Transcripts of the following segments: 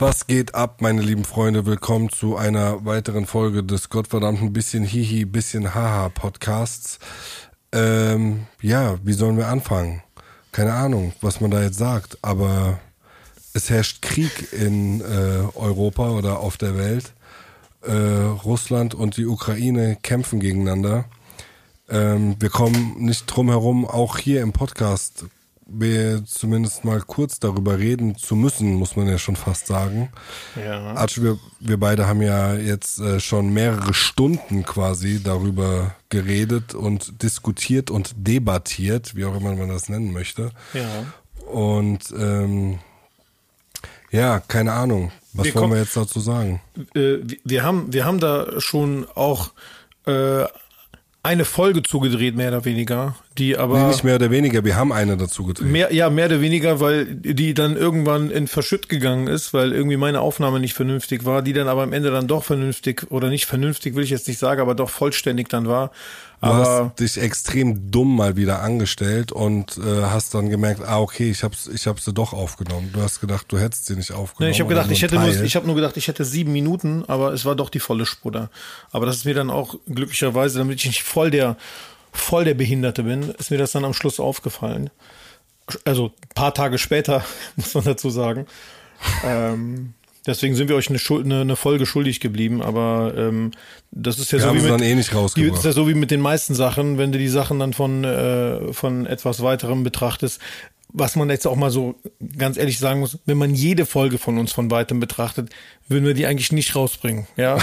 Was geht ab, meine lieben Freunde? Willkommen zu einer weiteren Folge des gottverdammten bisschen Hihi, bisschen Haha Podcasts. Ähm, ja, wie sollen wir anfangen? Keine Ahnung, was man da jetzt sagt, aber es herrscht Krieg in äh, Europa oder auf der Welt. Äh, Russland und die Ukraine kämpfen gegeneinander. Ähm, wir kommen nicht drum herum, auch hier im Podcast zumindest mal kurz darüber reden zu müssen, muss man ja schon fast sagen. Ja. Arch, wir, wir beide haben ja jetzt äh, schon mehrere Stunden quasi darüber geredet und diskutiert und debattiert, wie auch immer man das nennen möchte. Ja. Und ähm, ja, keine Ahnung. Was Wir wollen wir jetzt dazu sagen? Äh, wir- wir haben, wir haben da schon auch äh, eine Folge zugedreht, mehr oder weniger, die aber Nee, nicht mehr oder weniger, wir haben eine dazu gedreht. mehr, ja, mehr oder weniger, weil die dann irgendwann in Verschütt gegangen ist, weil irgendwie meine Aufnahme nicht vernünftig war, die dann aber am Ende dann doch vernünftig oder nicht vernünftig, will ich jetzt nicht sagen, aber doch vollständig dann war. Du Aber hast dich extrem dumm mal wieder angestellt und äh, hast dann gemerkt, ah okay, ich hab's, ich hab's sie doch aufgenommen. Du hast gedacht, du hättest sie nicht aufgenommen. Nee, ich habe gedacht, nur ich hätte nur, ich habe nur gedacht, ich hätte sieben Minuten, aber es war doch die volle Spur Aber das ist mir dann auch glücklicherweise, damit ich nicht voll der, voll der Behinderte bin, ist mir das dann am Schluss aufgefallen. Also ein paar Tage später, muss man dazu sagen. ähm, deswegen sind wir euch eine, Schuld, eine, eine Folge schuldig geblieben, aber ähm, das ist ja Wir so wie mit, dann eh nicht rausgebracht. ist ja so wie mit den meisten Sachen, wenn du die Sachen dann von, äh, von etwas weiterem betrachtest. Was man jetzt auch mal so ganz ehrlich sagen muss, wenn man jede Folge von uns von weitem betrachtet, würden wir die eigentlich nicht rausbringen. Ja,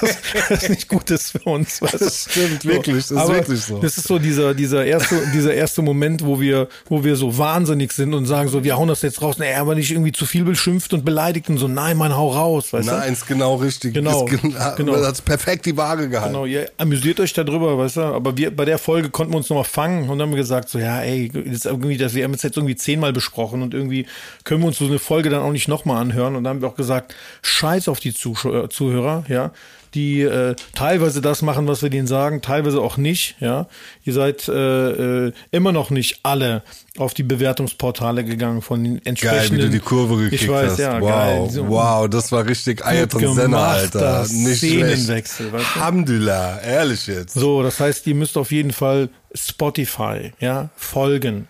das, das ist nicht gut ist für uns. weißt? Das stimmt wirklich, das ist Aber wirklich so. Das ist so dieser, dieser erste, dieser erste Moment, wo wir, wo wir so wahnsinnig sind und sagen so, wir hauen das jetzt raus, nee, aber nicht irgendwie zu viel beschimpft und beleidigt und so, nein, man, hau raus, weißt du? Nein, ist genau richtig. Genau, Ist gen genau. Das hat perfekt die Waage gehalten. Genau, ihr amüsiert euch darüber, weißt du, aber wir, bei der Folge konnten wir uns nochmal fangen und haben gesagt, so, ja, ey, das ist irgendwie, das, wir haben es jetzt irgendwie zehnmal besprochen und irgendwie können wir uns so eine Folge dann auch nicht nochmal anhören und dann haben wir auch gesagt, scheiß auf die Zuschauer, Zuhörer, ja, die äh, teilweise das machen, was wir denen sagen, teilweise auch nicht, ja. Ihr seid äh, äh, immer noch nicht alle auf die Bewertungsportale gegangen von den Geil, wie entsprechenden. du die Kurve gekriegt ich weiß, hast. Ja, wow, geil. Wow, das war richtig Gut Senna, Alter. Nicht. Szenenwechsel, weißt du? Alhamdulillah, ehrlich jetzt. So, das heißt, ihr müsst auf jeden Fall Spotify, ja, folgen.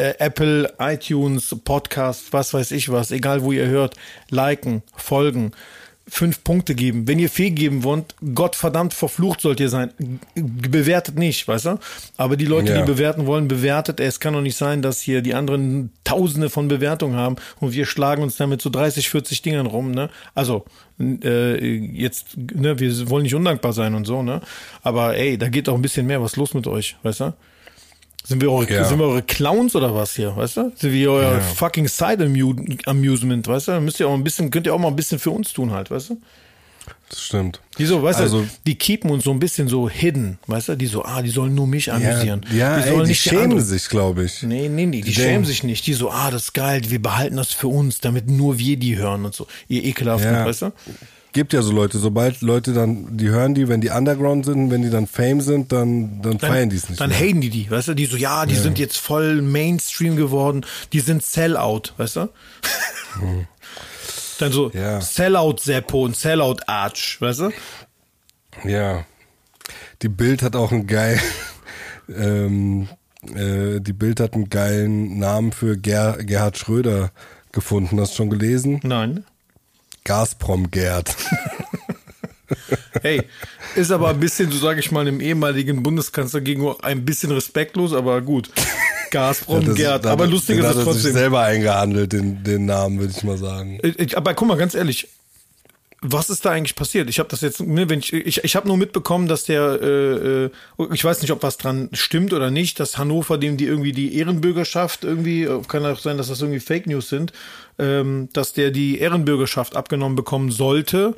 Äh, Apple, iTunes, Podcast, was weiß ich was, egal wo ihr hört, liken, folgen, fünf Punkte geben. Wenn ihr viel geben wollt, Gott verdammt verflucht sollt ihr sein. Bewertet nicht, weißt du? Aber die Leute, Ja. die bewerten wollen, bewertet. Es kann doch nicht sein, dass hier die anderen Tausende von Bewertungen haben und wir schlagen uns damit so 30, 40 Dingern rum, ne? Also, äh, jetzt, ne, wir wollen nicht undankbar sein und so, ne? Aber ey, da geht doch ein bisschen mehr. Was ist los mit euch, weißt du? Sind wir eure, Ja. sind wir eure Clowns oder was hier, weißt du? Sind wir euer Ja. fucking Side -Amu Amusement, weißt du? Dann müsst ihr auch ein bisschen, könnt ihr auch mal ein bisschen für uns tun halt, weißt du? Das stimmt. Die so, weißt Also- du, die keepen uns so ein bisschen so hidden, weißt du? Die so, ah, die sollen nur mich amüsieren. Ja, ja die ey, die schämen anderen- sich, glaube ich. Nee, nee, nee, die, Die schämen sich nicht. Die so, ah, das ist geil, wir behalten das für uns, damit nur wir die hören und so. Ihr ekelhaften, Ja. weißt du? Gibt ja so Leute, sobald Leute dann, die hören die, wenn die Underground sind, wenn die dann Fame sind, dann, dann, feiern die es nicht Dann mehr. haten die die, weißt du? Die so, ja, die sind jetzt voll Mainstream geworden, die sind Sellout, weißt du? Dann so Ja. Sellout Seppo und Sellout Arch, weißt du? Ja. Die Bild hat auch einen geilen, ähm, äh, die Bild hat einen geilen Namen für Ger Gerhard Schröder gefunden. Hast du schon gelesen? Nein. Gazprom Gerd. Hey, ist aber ein bisschen, so sage ich mal, dem ehemaligen Bundeskanzler gegenüber ein bisschen respektlos, aber gut. Gazprom Das- Gerd, aber lustig ist es er sich trotzdem. selber eingehandelt, den, den Namen, würde ich mal sagen. Ich- ich- Aber guck mal, ganz ehrlich, was ist da eigentlich passiert? Ich habe das jetzt, ne, wenn ich, ich, ich habe nur mitbekommen, dass der, äh, äh, ich weiß nicht, ob was dran stimmt oder nicht, dass Hannover dem die irgendwie die Ehrenbürgerschaft irgendwie, äh, kann auch sein, dass das irgendwie Fake News sind, ähm, dass der die Ehrenbürgerschaft abgenommen bekommen sollte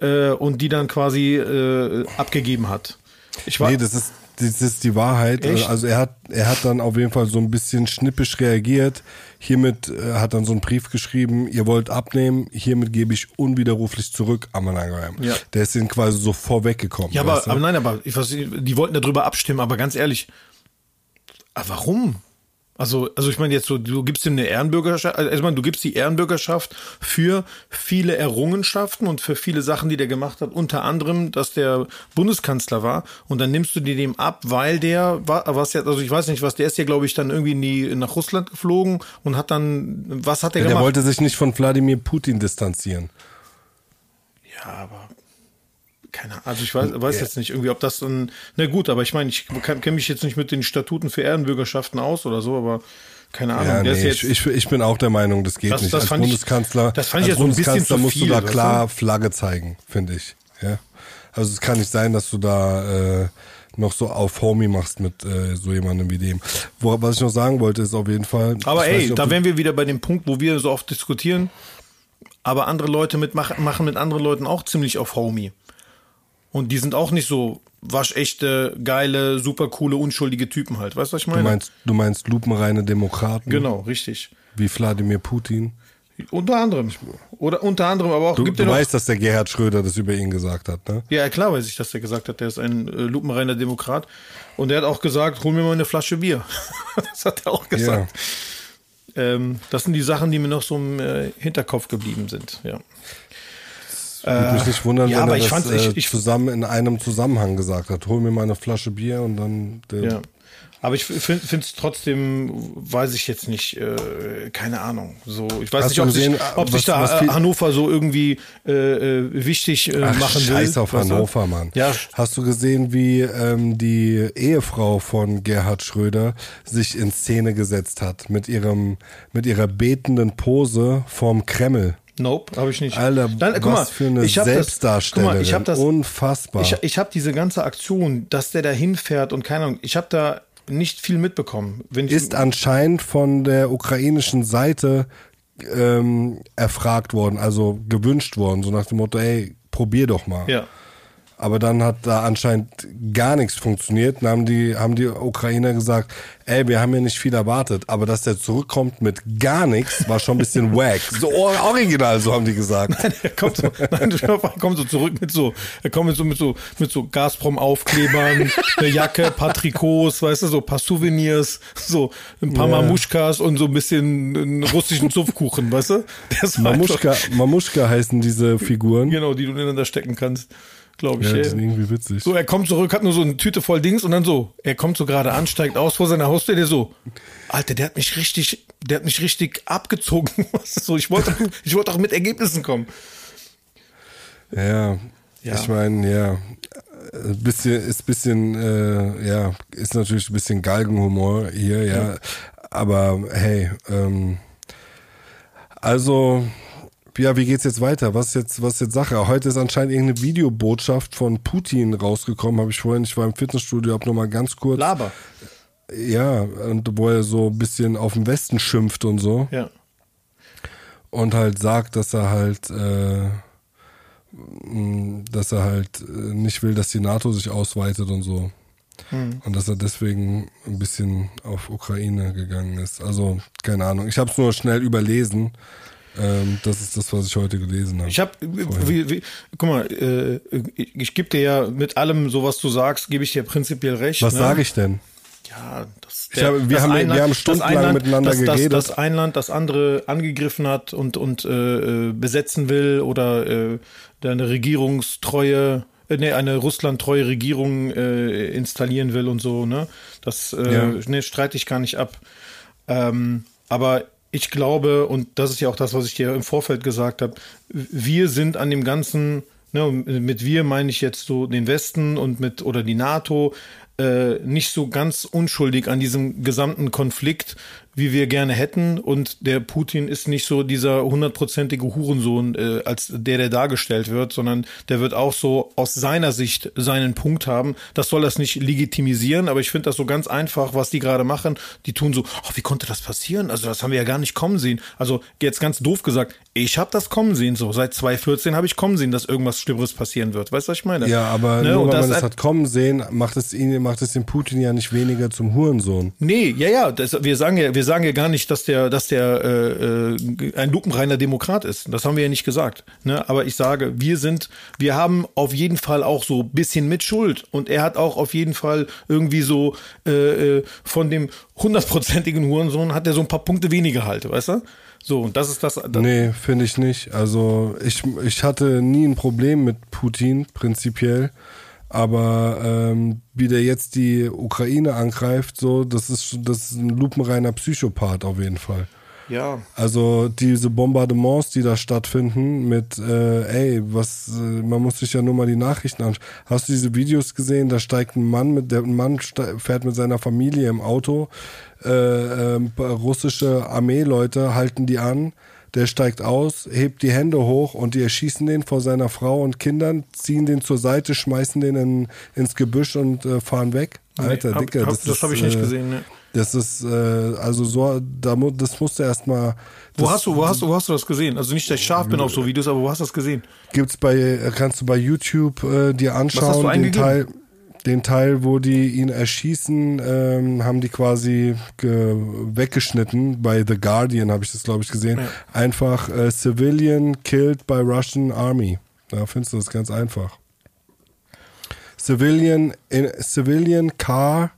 äh, und die dann quasi äh, abgegeben hat. Ich war, Nee, das ist, das ist die Wahrheit. Echt? Also er hat, er hat dann auf jeden Fall so ein bisschen schnippisch reagiert. Hiermit äh, hat dann so einen Brief geschrieben, ihr wollt abnehmen, hiermit gebe ich unwiderruflich zurück Amanagam. Ja. Der ist ihnen quasi so vorweggekommen. Ja, aber, weißt du? aber nein, aber ich weiß, die wollten darüber abstimmen, aber ganz ehrlich, aber warum? Also, also ich meine jetzt so, du gibst ihm eine Ehrenbürgerschaft, also ich meine, du gibst die Ehrenbürgerschaft für viele Errungenschaften und für viele Sachen, die der gemacht hat, unter anderem, dass der Bundeskanzler war und dann nimmst du dir dem ab, weil der war, was ja, also ich weiß nicht, was, der ist ja, glaube ich, dann irgendwie in die, nach Russland geflogen und hat dann, was hat der Der gemacht? wollte sich nicht von Wladimir Putin distanzieren. Ja, aber keine Ahnung. Also ich weiß, weiß jetzt nicht irgendwie, ob das dann. Na gut, aber ich meine, ich kenne mich jetzt nicht mit den Statuten für Ehrenbürgerschaften aus oder so, aber keine Ahnung. Ja, nee, jetzt. ich, ich, bin auch der Meinung, das geht Das- nicht. das als fand ich- Bundeskanzler, das fand ich als ja Bundeskanzler musst viel, du da weißt du? klar Flagge zeigen, finde ich. Ja. Also es kann nicht sein, dass du da äh, noch so auf Homie machst mit äh, so jemandem wie dem. Wo, was ich noch sagen wollte, ist auf jeden Fall. aber ey, nicht, da wären wir wieder bei dem Punkt, wo wir so oft diskutieren, aber andere Leute mitmachen machen mit anderen Leuten auch ziemlich auf Homie. Und die sind auch nicht so waschechte, geile, super coole, unschuldige Typen halt. Weißt du, was ich du meine? meinst, du meinst lupenreine Demokraten, genau, richtig. wie Wladimir Putin. Unter anderem. Oder unter anderem, aber auch Du, gibt du ja weißt, dass der Gerhard Schröder das über ihn gesagt hat, ne? Ja, klar weiß ich, dass der gesagt hat, der ist ein äh, lupenreiner Demokrat. Und er hat auch gesagt, hol mir mal eine Flasche Bier. das hat er auch gesagt. Ähm, das sind die Sachen, die mir noch so im äh, Hinterkopf geblieben sind. Ja. Würde mich nicht wundern, ja, wenn er ich das äh, ich- ich- zusammen in einem Zusammenhang gesagt hat. Hol mir mal eine Flasche Bier und dann. Ja. Aber ich finde es trotzdem, weiß ich jetzt nicht, äh, keine Ahnung. So, ich weiß Hast nicht, ob, gesehen, sich, ob was- sich da äh, Hannover so irgendwie äh, äh, wichtig äh, Ach, machen will. Scheiß auf weißt? Hannover, Mann. Ja, Hast du gesehen, wie ähm, die Ehefrau von Gerhard Schröder sich in Szene gesetzt hat mit ihrem mit ihrer betenden Pose vorm Kreml? Nope, habe ich nicht. Alter, Dann, was mal, für eine ich hab das- Selbstdarstellerin. Guck mal, ich habe das, Unfassbar. Ich, ich habe diese ganze Aktion, dass der da hinfährt und keine Ahnung, ich habe da nicht viel mitbekommen. Ist anscheinend von der ukrainischen Seite ähm, erfragt worden, also gewünscht worden, so nach dem Motto, ey, probier doch mal. ja. Aber dann hat da anscheinend gar nichts funktioniert. Dann haben die, haben die Ukrainer gesagt, ey, wir haben ja nicht viel erwartet. Aber dass der zurückkommt mit gar nichts, war schon ein bisschen wack. So or- original, so haben die gesagt. Er kommt so, nein, er kommt so zurück mit so, er kommt mit so, mit so, mit so Gazprom-Aufklebern, eine Jacke, ein paar Trikots, weißt du, so ein paar Souvenirs, so ein paar Ja. Mamuschkas und so ein bisschen einen russischen Zupfkuchen, weißt du? Mamuschka, Mamuschka heißen diese Figuren. Genau, die du ineinander stecken kannst, glaube ich. Ja, die sind irgendwie witzig. So, er kommt zurück, hat nur so eine Tüte voll Dings und dann so, er kommt so gerade an, steigt aus vor seiner Haustür, der so, Alter, der hat mich richtig, der hat mich richtig abgezogen. So, ich wollte, ich wollte auch mit Ergebnissen kommen. Ja, Ja. ich meine, ja, ein bisschen, ist bisschen, äh, ja, ist natürlich ein bisschen Galgenhumor hier, ja, aber hey, ähm, also, ja, wie geht's jetzt weiter? Was ist jetzt, was ist jetzt Sache? Heute ist anscheinend irgendeine Videobotschaft von Putin rausgekommen, habe ich vorhin, ich war im Fitnessstudio, hab noch mal ganz kurz, Laber. ja, und wo er so ein bisschen auf den Westen schimpft und so Ja. und halt sagt, dass er halt, äh, dass er halt äh, nicht will, dass die NATO sich ausweitet und so. Und dass er deswegen ein bisschen auf Ukraine gegangen ist. Also, keine Ahnung. Ich habe es nur schnell überlesen. Ähm, das ist das, was ich heute gelesen habe. Ich habe, guck mal, äh, ich, gebe dir ja mit allem, so was du sagst, gebe ich dir prinzipiell recht. was ne? sage ich denn? Ja, das, Ich habe- wir haben- wir haben das stundenlang miteinander das, geredet. Das, das ein Land das andere angegriffen hat und, und äh, äh, besetzen will oder äh, eine Regierungstreue, äh, nee, eine russlandtreue Regierung äh, installieren will und so, ne? Das äh, Ja. ne, streite ich gar nicht ab. Ähm, aber ich glaube, und das ist ja auch das, was ich dir im Vorfeld gesagt habe, wir sind an dem Ganzen, ne, mit wir meine ich jetzt so den Westen und mit oder die NATO, äh, nicht so ganz unschuldig an diesem gesamten Konflikt, wie wir gerne hätten. Und der Putin ist nicht so dieser hundertprozentige Hurensohn, äh, als der, der dargestellt wird, sondern der wird auch so aus seiner Sicht seinen Punkt haben. Das soll das nicht legitimisieren, aber ich finde das so ganz einfach, was die gerade machen. Die tun so, oh, wie konnte das passieren? Also das haben wir ja gar nicht kommen sehen. Also jetzt ganz doof gesagt, ich habe das kommen sehen. So seit 2014 habe ich kommen sehen, dass irgendwas Schlimmeres passieren wird. Weißt du, was ich meine? Ja, aber Ne, nur und weil das man hat- hat kommen sehen, macht es ihn, macht es den Putin ja nicht weniger zum Hurensohn. Nee, ja, ja, das, wir sagen ja, wir sagen ja gar nicht, dass der, dass der äh, äh, ein lupenreiner Demokrat ist. Das haben wir ja nicht gesagt. Ne? Aber ich sage, wir sind, wir haben auf jeden Fall auch so ein bisschen Mitschuld. Und er hat auch auf jeden Fall irgendwie so äh, äh, von dem hundertprozentigen Hurensohn hat er so ein paar Punkte weniger halt, weißt du? So, und das ist das. das nee, finde ich nicht. Also ich, ich hatte nie ein Problem mit Putin, prinzipiell. Aber ähm, wie der jetzt die Ukraine angreift, so, das ist, das ist ein lupenreiner Psychopath auf jeden Fall. Ja. Also diese Bombardements, die da stattfinden, mit, äh, ey, was, äh, man muss sich ja nur mal die Nachrichten anschauen. Hast du diese Videos gesehen? Da steigt ein Mann mit, der ein Mann fährt mit seiner Familie im Auto, äh, äh, russische Armeeleute halten die an der steigt aus, hebt die Hände hoch und die erschießen den vor seiner Frau und Kindern, ziehen den zur Seite, schmeißen den in, ins Gebüsch und äh, fahren weg. Alter, nee, Dicker, hab, das, das habe ich nicht äh, gesehen. Ne. Das ist, äh, also so, da, das musst du erstmal. Wo hast du, wo hast du, wo hast du das gesehen? Also nicht, dass ich scharf bin auf so Videos, aber wo hast du das gesehen? Gibt's bei, kannst du bei YouTube äh, dir anschauen, den? Teil, den Teil, wo die ihn erschießen, ähm, haben die quasi ge weggeschnitten. Bei The Guardian habe ich das, glaube ich, gesehen. Ja. Einfach äh, Civilian killed by Russian Army. Da findest du das ganz einfach. Civilian, in, Civilian Car.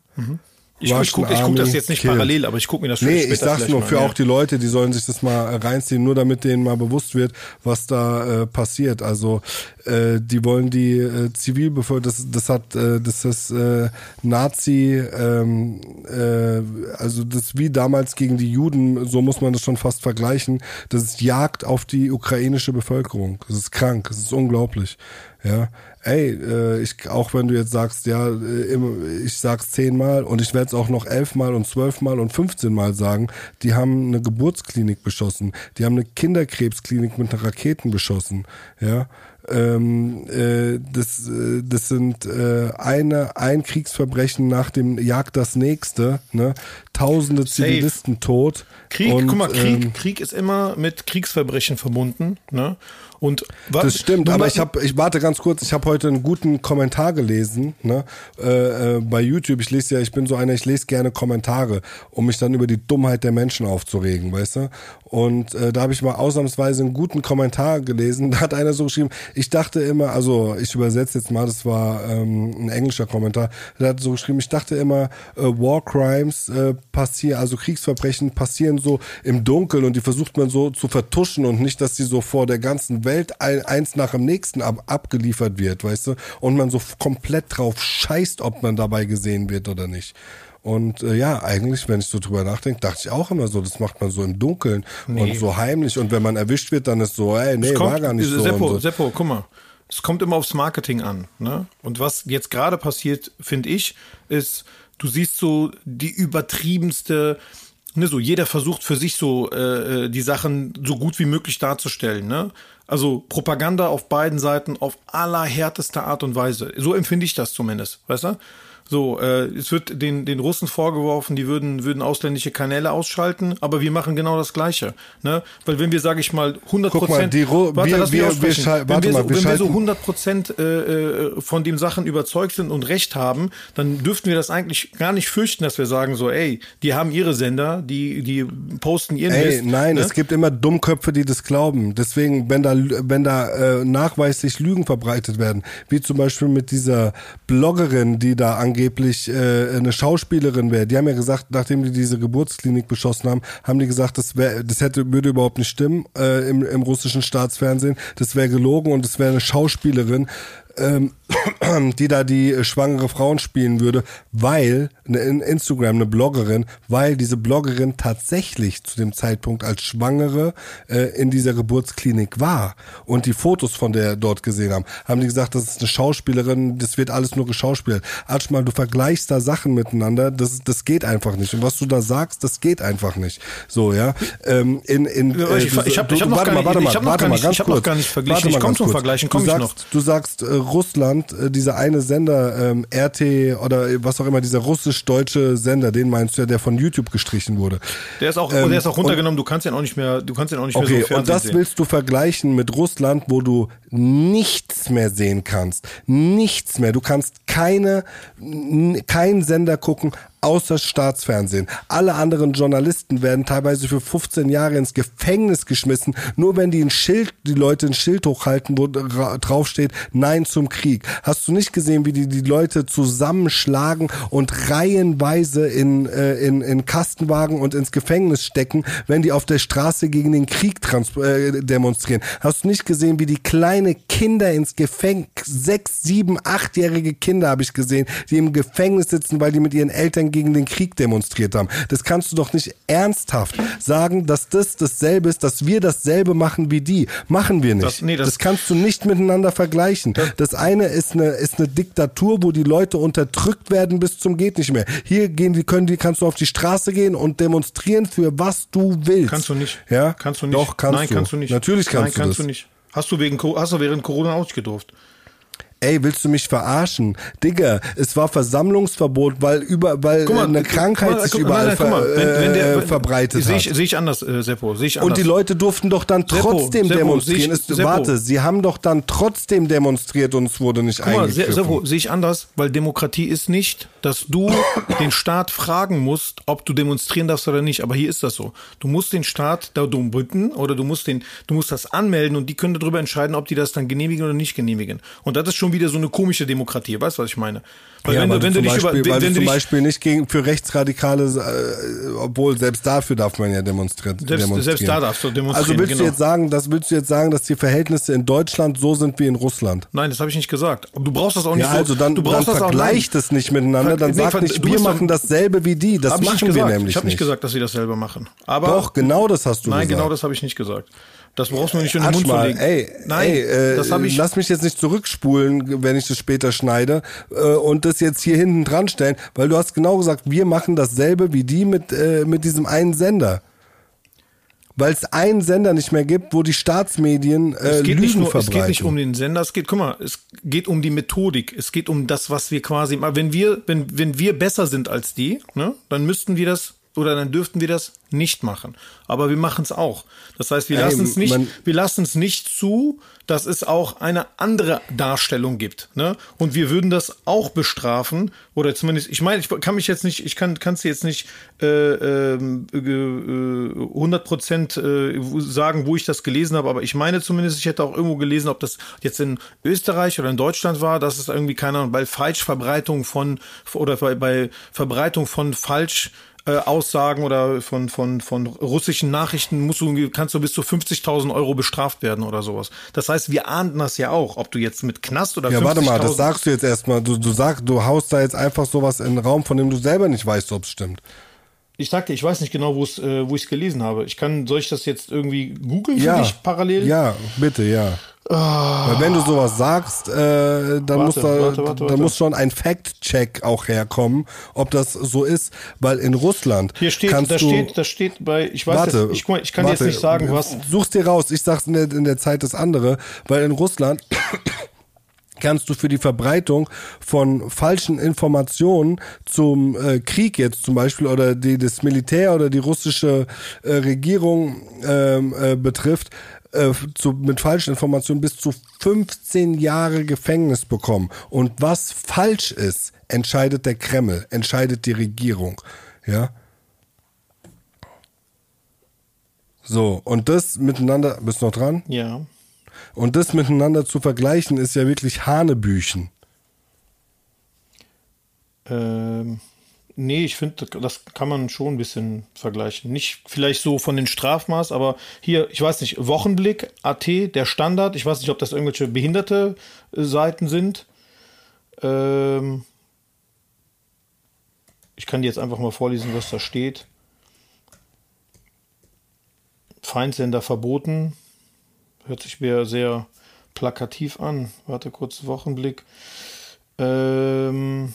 Ich, ich gucke guck das jetzt nicht killed. parallel, aber ich gucke mir das Nee, später ich sag's nur mal, für ja. auch die Leute, die sollen sich das mal reinziehen, nur damit denen mal bewusst wird, was da äh, passiert. Also äh, die wollen die äh, Zivilbevölkerung, das, das hat, äh, das ist äh, Nazi, ähm, äh, also das wie damals gegen die Juden, so muss man das schon fast vergleichen. Das ist Jagd auf die ukrainische Bevölkerung. Das ist krank, das ist unglaublich. Ja, ey, äh, ich, auch wenn du jetzt sagst, ja, äh, ich sag's zehnmal und ich werde es auch noch elfmal und zwölfmal und fünfzehnmal sagen, die haben eine Geburtsklinik beschossen, die haben eine Kinderkrebsklinik mit einer Raketen beschossen, ja. Ähm, äh, das, äh, das sind äh, eine, ein Kriegsverbrechen nach dem jagt das nächste, ne? Tausende Safe. Zivilisten tot. Krieg, und, guck mal, Krieg, ähm, Krieg ist immer mit Kriegsverbrechen verbunden, ne? Und Das stimmt, aber ich habe, ich warte ganz kurz, ich habe heute einen guten Kommentar gelesen, ne, äh, äh, bei YouTube. Ich lese ja, ich bin so einer, ich lese gerne Kommentare, um mich dann über die Dummheit der Menschen aufzuregen, weißt du? Und äh, da habe ich mal ausnahmsweise einen guten Kommentar gelesen. Da hat einer so geschrieben, ich dachte immer, also ich übersetze jetzt mal, das war ähm, ein englischer Kommentar, der hat so geschrieben, ich dachte immer, äh, War Crimes äh, passieren, also Kriegsverbrechen passieren so im Dunkeln und die versucht man so zu vertuschen und nicht, dass die so vor der ganzen Welt ein, eins nach dem nächsten ab, abgeliefert wird, weißt du? Und man so komplett drauf scheißt, ob man dabei gesehen wird oder nicht. Und äh, ja, eigentlich, wenn ich so drüber nachdenke, dachte ich auch immer so, das macht man so im Dunkeln und so heimlich. Und wenn man erwischt wird, dann ist so, ey, nee, kommt, war gar nicht so. Seppo, so. Seppo, guck mal. Es kommt immer aufs Marketing an. Ne? Und was jetzt gerade passiert, finde ich, ist, du siehst so die übertriebenste, ne, so jeder versucht für sich so äh, äh, die Sachen so gut wie möglich darzustellen. Ne? Also Propaganda auf beiden Seiten auf allerhärteste Art und Weise. So empfinde ich das zumindest, weißt du? So, äh, es wird den, den Russen vorgeworfen, die würden, würden ausländische Kanäle ausschalten, aber wir machen genau das Gleiche. Ne? Weil wenn wir, sage ich mal, 100 Guck mal, Prozent, Ru- wir- lass mich wir- wir schal- wenn warte wir, mal, so, wir wenn wir so schalten- 100 Prozent äh, äh, von den Sachen überzeugt sind und Recht haben, dann dürften wir das eigentlich gar nicht fürchten, dass wir sagen so, ey, die haben ihre Sender, die, die posten ihren Ey, Mist, nein, ne? es gibt immer Dummköpfe, die das glauben. Deswegen, wenn da, wenn da äh, nachweislich Lügen verbreitet werden, wie zum Beispiel mit dieser Bloggerin, die da angeblich äh, eine Schauspielerin wäre, die haben ja gesagt, nachdem die diese Geburtsklinik beschossen haben, haben die gesagt, das wäre, das hätte, würde überhaupt nicht stimmen äh, im, im russischen Staatsfernsehen. Das wäre gelogen und es wäre eine Schauspielerin. Ähm, die da die schwangere Frauen spielen würde, weil eine in Instagram eine Bloggerin, weil diese Bloggerin tatsächlich zu dem Zeitpunkt als Schwangere äh, in dieser Geburtsklinik war und die Fotos von der dort gesehen haben, haben die gesagt, das ist eine Schauspielerin, das wird alles nur geschauspielt. Atschmal, du vergleichst da Sachen miteinander, das das geht einfach nicht und was du da sagst, das geht einfach nicht. So ja, ähm, in in Ja, ich- ich hab- du- ich hab noch warte mal, ich mal, hab noch warte gar mal, nicht- ganz ich hab noch gar nicht verglichen. Ich mal komm ganz zum kurz. Vergleichen, komm du ich sagst, Du sagst äh, Russland, äh, dieser eine Sender, ähm, RT oder was auch immer, dieser russisch-deutsche Sender, den meinst du ja, der von YouTube gestrichen wurde. Der ist auch, Ähm, der ist auch runtergenommen, du kannst ihn auch nicht mehr, du kannst ihn auch nicht mehr Okay, so im und das sehen. willst du vergleichen mit Russland, wo du nichts mehr sehen kannst. Nichts mehr. Du kannst keine, keinen Sender gucken, außer Staatsfernsehen. Alle anderen Journalisten werden teilweise für 15 Jahre ins Gefängnis geschmissen, nur wenn die ein Schild, die Leute ein Schild hochhalten, wo draufsteht, Nein zum Krieg. Hast du nicht gesehen, wie die die Leute zusammenschlagen und reihenweise in, äh, in, in Kastenwagen und ins Gefängnis stecken, wenn die auf der Straße gegen den Krieg äh, demonstrieren? Hast du nicht gesehen, wie die kleine Kinder ins Gefängnis, sechs, sieben, achtjährige Kinder habe ich gesehen, die im Gefängnis sitzen, weil die mit ihren Eltern gegen den Krieg demonstriert haben. Das kannst du doch nicht ernsthaft sagen, dass das dasselbe ist, dass wir dasselbe machen wie die. Machen wir nicht. Das, nee, das, das kannst du nicht miteinander vergleichen. Das eine ist eine, ist eine Diktatur, wo die Leute unterdrückt werden bis zum geht nicht mehr. Hier gehen die, können die, kannst du auf die Straße gehen und demonstrieren für was du willst. Kannst du nicht. Ja? Kannst du nicht. Doch, kannst Nein, du. kannst du nicht. Natürlich kannst Nein, du kannst das. du nicht. Hast du, wegen, hast du während Corona auch nicht gedurft? Ey, willst du mich verarschen? Digga, es war Versammlungsverbot, weil über, weil mal, eine Krankheit mal, sich überall nein, nein, mal, wenn, wenn der, äh, verbreitet seh ich, hat. Sehe ich anders, äh, Seppo. Sehe ich anders. Und die Leute durften doch dann trotzdem Seppo, demonstrieren. Seppo, es, warte, sie haben doch dann trotzdem demonstriert und es wurde nicht Guck eingegriffen. Mal, Seppo, sehe ich anders, weil Demokratie ist nicht, dass du den Staat fragen musst, ob du demonstrieren darfst oder nicht. Aber hier ist das so. Du musst den Staat da darum bitten oder du musst den, du musst das anmelden und die können darüber entscheiden, ob die das dann genehmigen oder nicht genehmigen. Und das ist schon wieder so eine komische Demokratie. Weißt du, was ich meine? Weil ja, wenn, du, wenn du, Beispiel, über, weil wenn du zum Beispiel nicht gegen, für Rechtsradikale, äh, obwohl selbst dafür darf man ja demonstrieren. Selbst, demonstrieren. selbst da darfst du demonstrieren. Also willst genau. du jetzt sagen, das willst du jetzt sagen, dass die Verhältnisse in Deutschland so sind wie in Russland? Nein, das habe ich nicht gesagt. Du brauchst das auch nicht ja, also dann, du brauchst dann das vergleich das nicht miteinander, dann nee, sag nicht, wir machen dasselbe wie die. Das machen wir nämlich Ich habe nicht gesagt, dass sie dasselbe machen. Aber Doch, genau das hast du nein, gesagt. Nein, genau das habe ich nicht gesagt. Das brauchst du mir nicht in den Mund mal, zu legen. Ey, Nein, ey, äh, das habe ich. Lass mich jetzt nicht zurückspulen, wenn ich das später schneide äh, und das jetzt hier hinten dran stellen, weil du hast genau gesagt, wir machen dasselbe wie die mit äh, mit diesem einen Sender. Weil es einen Sender nicht mehr gibt, wo die Staatsmedien äh, es geht Lügen nicht nur, verbreiten. Es geht nicht um den Sender, es geht, guck mal, es geht um die Methodik, es geht um das, was wir quasi, wenn wir, wenn, wenn wir besser sind als die, ne, dann müssten wir das oder dann dürften wir das nicht machen. Aber wir machen es auch. Das heißt, wir lassen es nicht, wir lassen es nicht zu, dass es auch eine andere Darstellung gibt. Ne? Und wir würden das auch bestrafen oder zumindest, ich meine, ich kann mich jetzt nicht, ich kann kannst du jetzt nicht äh, ähm, äh, 100 Prozent äh, sagen, wo ich das gelesen habe, aber ich meine zumindest, ich hätte auch irgendwo gelesen, ob das jetzt in Österreich oder in Deutschland war, dass es irgendwie keine Ahnung, bei Falschverbreitung von oder bei, bei Verbreitung von falsch äh, Aussagen oder von, von, von russischen Nachrichten musst du, kannst du bis zu 50.000 Euro bestraft werden oder sowas. Das heißt, wir ahnden das ja auch, ob du jetzt mit Knast oder Ja, warte mal, das sagst du jetzt erstmal. Du, du sagst, du haust da jetzt einfach sowas in den Raum, von dem du selber nicht weißt, ob es stimmt. Ich sagte, ich weiß nicht genau, wo äh, wo ich es gelesen habe. Ich kann, soll ich das jetzt irgendwie googeln für ja, dich parallel? Ja, bitte, ja. Oh. Weil wenn du sowas sagst, äh, dann, warte, muss, da, warte, warte, dann muss schon ein Fact-Check auch herkommen, ob das so ist. Weil in Russland Hier steht, kannst da du, steht, da steht bei, ich weiß warte, jetzt, ich, ich kann warte, jetzt nicht sagen, was. Such's dir raus, ich sag's in der, in der Zeit das andere, weil in Russland kannst du für die Verbreitung von falschen Informationen zum äh, Krieg jetzt zum Beispiel oder die das Militär oder die russische äh, Regierung ähm, äh, betrifft, äh, zu, mit falschen Informationen bis zu 15 Jahre Gefängnis bekommen. Und was falsch ist, entscheidet der Kreml, entscheidet die Regierung. Ja. So, und das miteinander, bist du noch dran? Ja. Und das miteinander zu vergleichen, ist ja wirklich Hanebüchen. Ähm, nee, ich finde, das kann man schon ein bisschen vergleichen. Nicht vielleicht so von den Strafmaß, aber hier, ich weiß nicht, Wochenblick, AT, der Standard. Ich weiß nicht, ob das irgendwelche behinderte äh, Seiten sind. Ähm, ich kann dir jetzt einfach mal vorlesen, was da steht. Feindsender verboten. Hört sich mir sehr plakativ an. Warte kurz, Wochenblick. Ähm,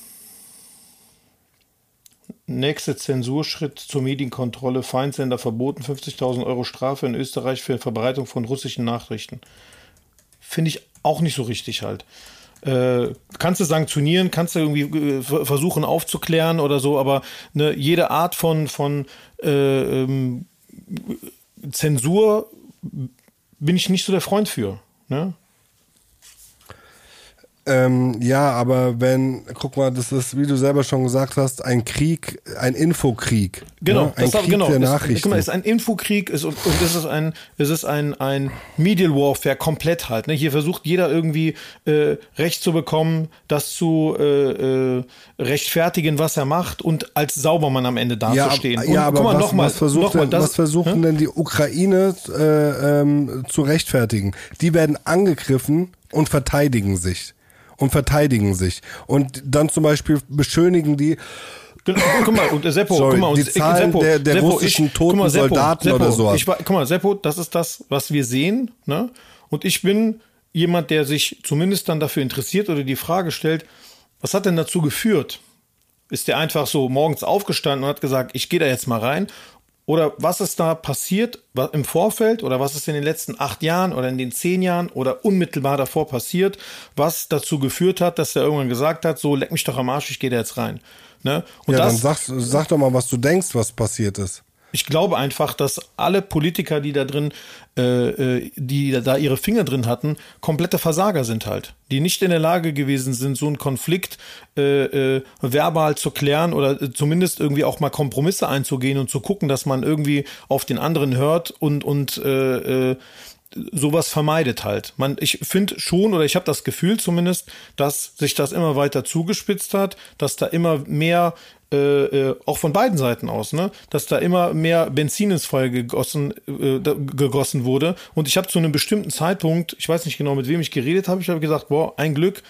nächste Zensurschritt zur Medienkontrolle. Feindsender verboten. 50.000 Euro Strafe in Österreich für Verbreitung von russischen Nachrichten. Finde ich auch nicht so richtig halt. Äh, kannst du sanktionieren, kannst du irgendwie äh, versuchen aufzuklären oder so, aber ne, jede Art von, von äh, ähm, Zensur bin ich nicht so der Freund für. Ne? Ähm, ja, aber wenn, guck mal, das ist, wie du selber schon gesagt hast, ein Krieg, ein Infokrieg. Genau, ne? ein das Krieg genau. der Es- Nachrichten. Guck mal, es ist ein Infokrieg ist, und, und es ist ein, es ist ein, ein Medial Warfare komplett halt. Ne? Hier versucht jeder irgendwie äh, Recht zu bekommen, das zu äh, äh, rechtfertigen, was er macht und als Saubermann am Ende ja, dazustehen. und, ja, aber guck mal, was, noch mal, was, versucht noch mal, denn, das, was versuchen denn die Ukraine äh, ähm, zu rechtfertigen? Die werden angegriffen und verteidigen sich. Und verteidigen sich. Und dann zum Beispiel beschönigen die, Genau, guck mal, und äh, Seppo, Sorry, guck mal, und die Zahlen der- der russischen toten guck mal, Seppo, Soldaten Seppo, oder sowas. Ich, guck mal, Seppo, das ist das, was wir sehen, ne? Und ich bin jemand, der sich zumindest dann dafür interessiert oder die Frage stellt, was hat denn dazu geführt? Ist der einfach so morgens aufgestanden und hat gesagt, ich gehe da jetzt mal rein? Oder was ist da passiert im Vorfeld oder was ist in den letzten acht Jahren oder in den zehn Jahren oder unmittelbar davor passiert, was dazu geführt hat, dass er irgendwann gesagt hat, so leck mich doch am Arsch, ich gehe da jetzt rein. Ne? Und ja, das, dann sag, sag doch mal, was du denkst, was passiert ist. Ich glaube einfach, dass alle Politiker, die da drin, äh, äh, die da ihre Finger drin hatten, komplette Versager sind halt. Die nicht in der Lage gewesen sind, so einen Konflikt äh, äh, verbal zu klären oder äh, zumindest irgendwie auch mal Kompromisse einzugehen und zu gucken, dass man irgendwie auf den anderen hört und, und äh, äh, sowas vermeidet halt. Man, ich finde schon oder ich habe das Gefühl zumindest, dass sich das immer weiter zugespitzt hat, dass da immer mehr äh, äh, auch von beiden Seiten aus, ne, dass da immer mehr Benzin ins Feuer gegossen, äh, gegossen wurde. Und ich habe zu einem bestimmten Zeitpunkt, ich weiß nicht genau, mit wem ich geredet habe, ich habe gesagt, boah, ein Glück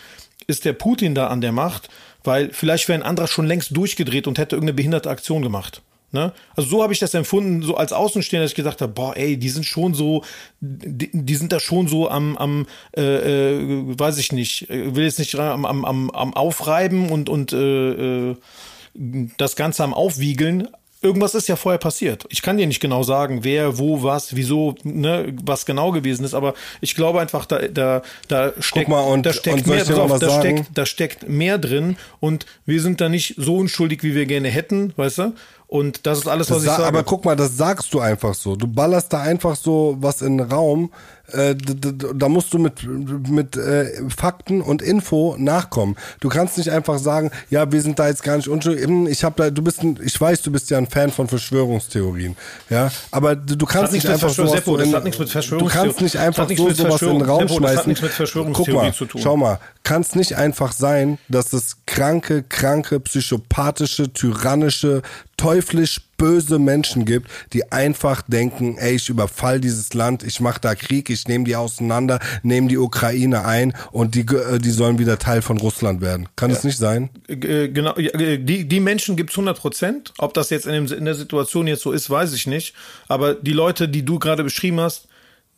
ist der Putin da an der Macht, weil vielleicht wäre ein anderer schon längst durchgedreht und hätte irgendeine behinderte Aktion gemacht. Ne? Also so habe ich das empfunden, so als Außenstehender, dass ich gesagt habe, boah, ey, die sind schon so, die, die sind da schon so am, am äh, äh, weiß ich nicht, äh, will jetzt nicht am, am, am, am Aufreiben und, und äh, äh, das Ganze am Aufwiegeln. Irgendwas ist ja vorher passiert. Ich kann dir nicht genau sagen, wer, wo, was, wieso, ne, was genau gewesen ist, aber ich glaube einfach, da, da, da steckt, mal, und- da steckt mehr, ich dir pass noch auf, was da sagen? steckt, da steckt mehr drin und wir sind da nicht so unschuldig, wie wir gerne hätten, weißt du? Und das ist alles, was Das ich sa- sage. aber guck mal, das sagst du einfach so. Du ballerst da einfach so was in den Raum. Äh, da musst du mit, mit äh, Fakten und Info nachkommen. Du kannst nicht einfach sagen, ja, wir sind da jetzt gar nicht unschuldig. Ich hab da, du bist ein, ich weiß, du bist ja ein Fan von Verschwörungstheorien. Ja, aber du, du kannst nicht einfach Seppo, so in, Du kannst nicht einfach so sowas in den Raum Seppo, das hat schmeißen. Guck mal, zu tun. schau mal, kann es nicht einfach sein, dass es kranke, kranke, psychopathische, tyrannische, teuflisch böse Menschen gibt, die einfach denken, ey, ich überfall dieses Land, ich mache da Krieg, ich nehme die auseinander, nehme die Ukraine ein und die, äh, die sollen wieder Teil von Russland werden. Kann es nicht sein? Äh, genau, ja, äh, die, die Menschen gibt's 100 Prozent. Ob das jetzt in, dem, in der Situation jetzt so ist, weiß ich nicht. Aber die Leute, die du gerade beschrieben hast,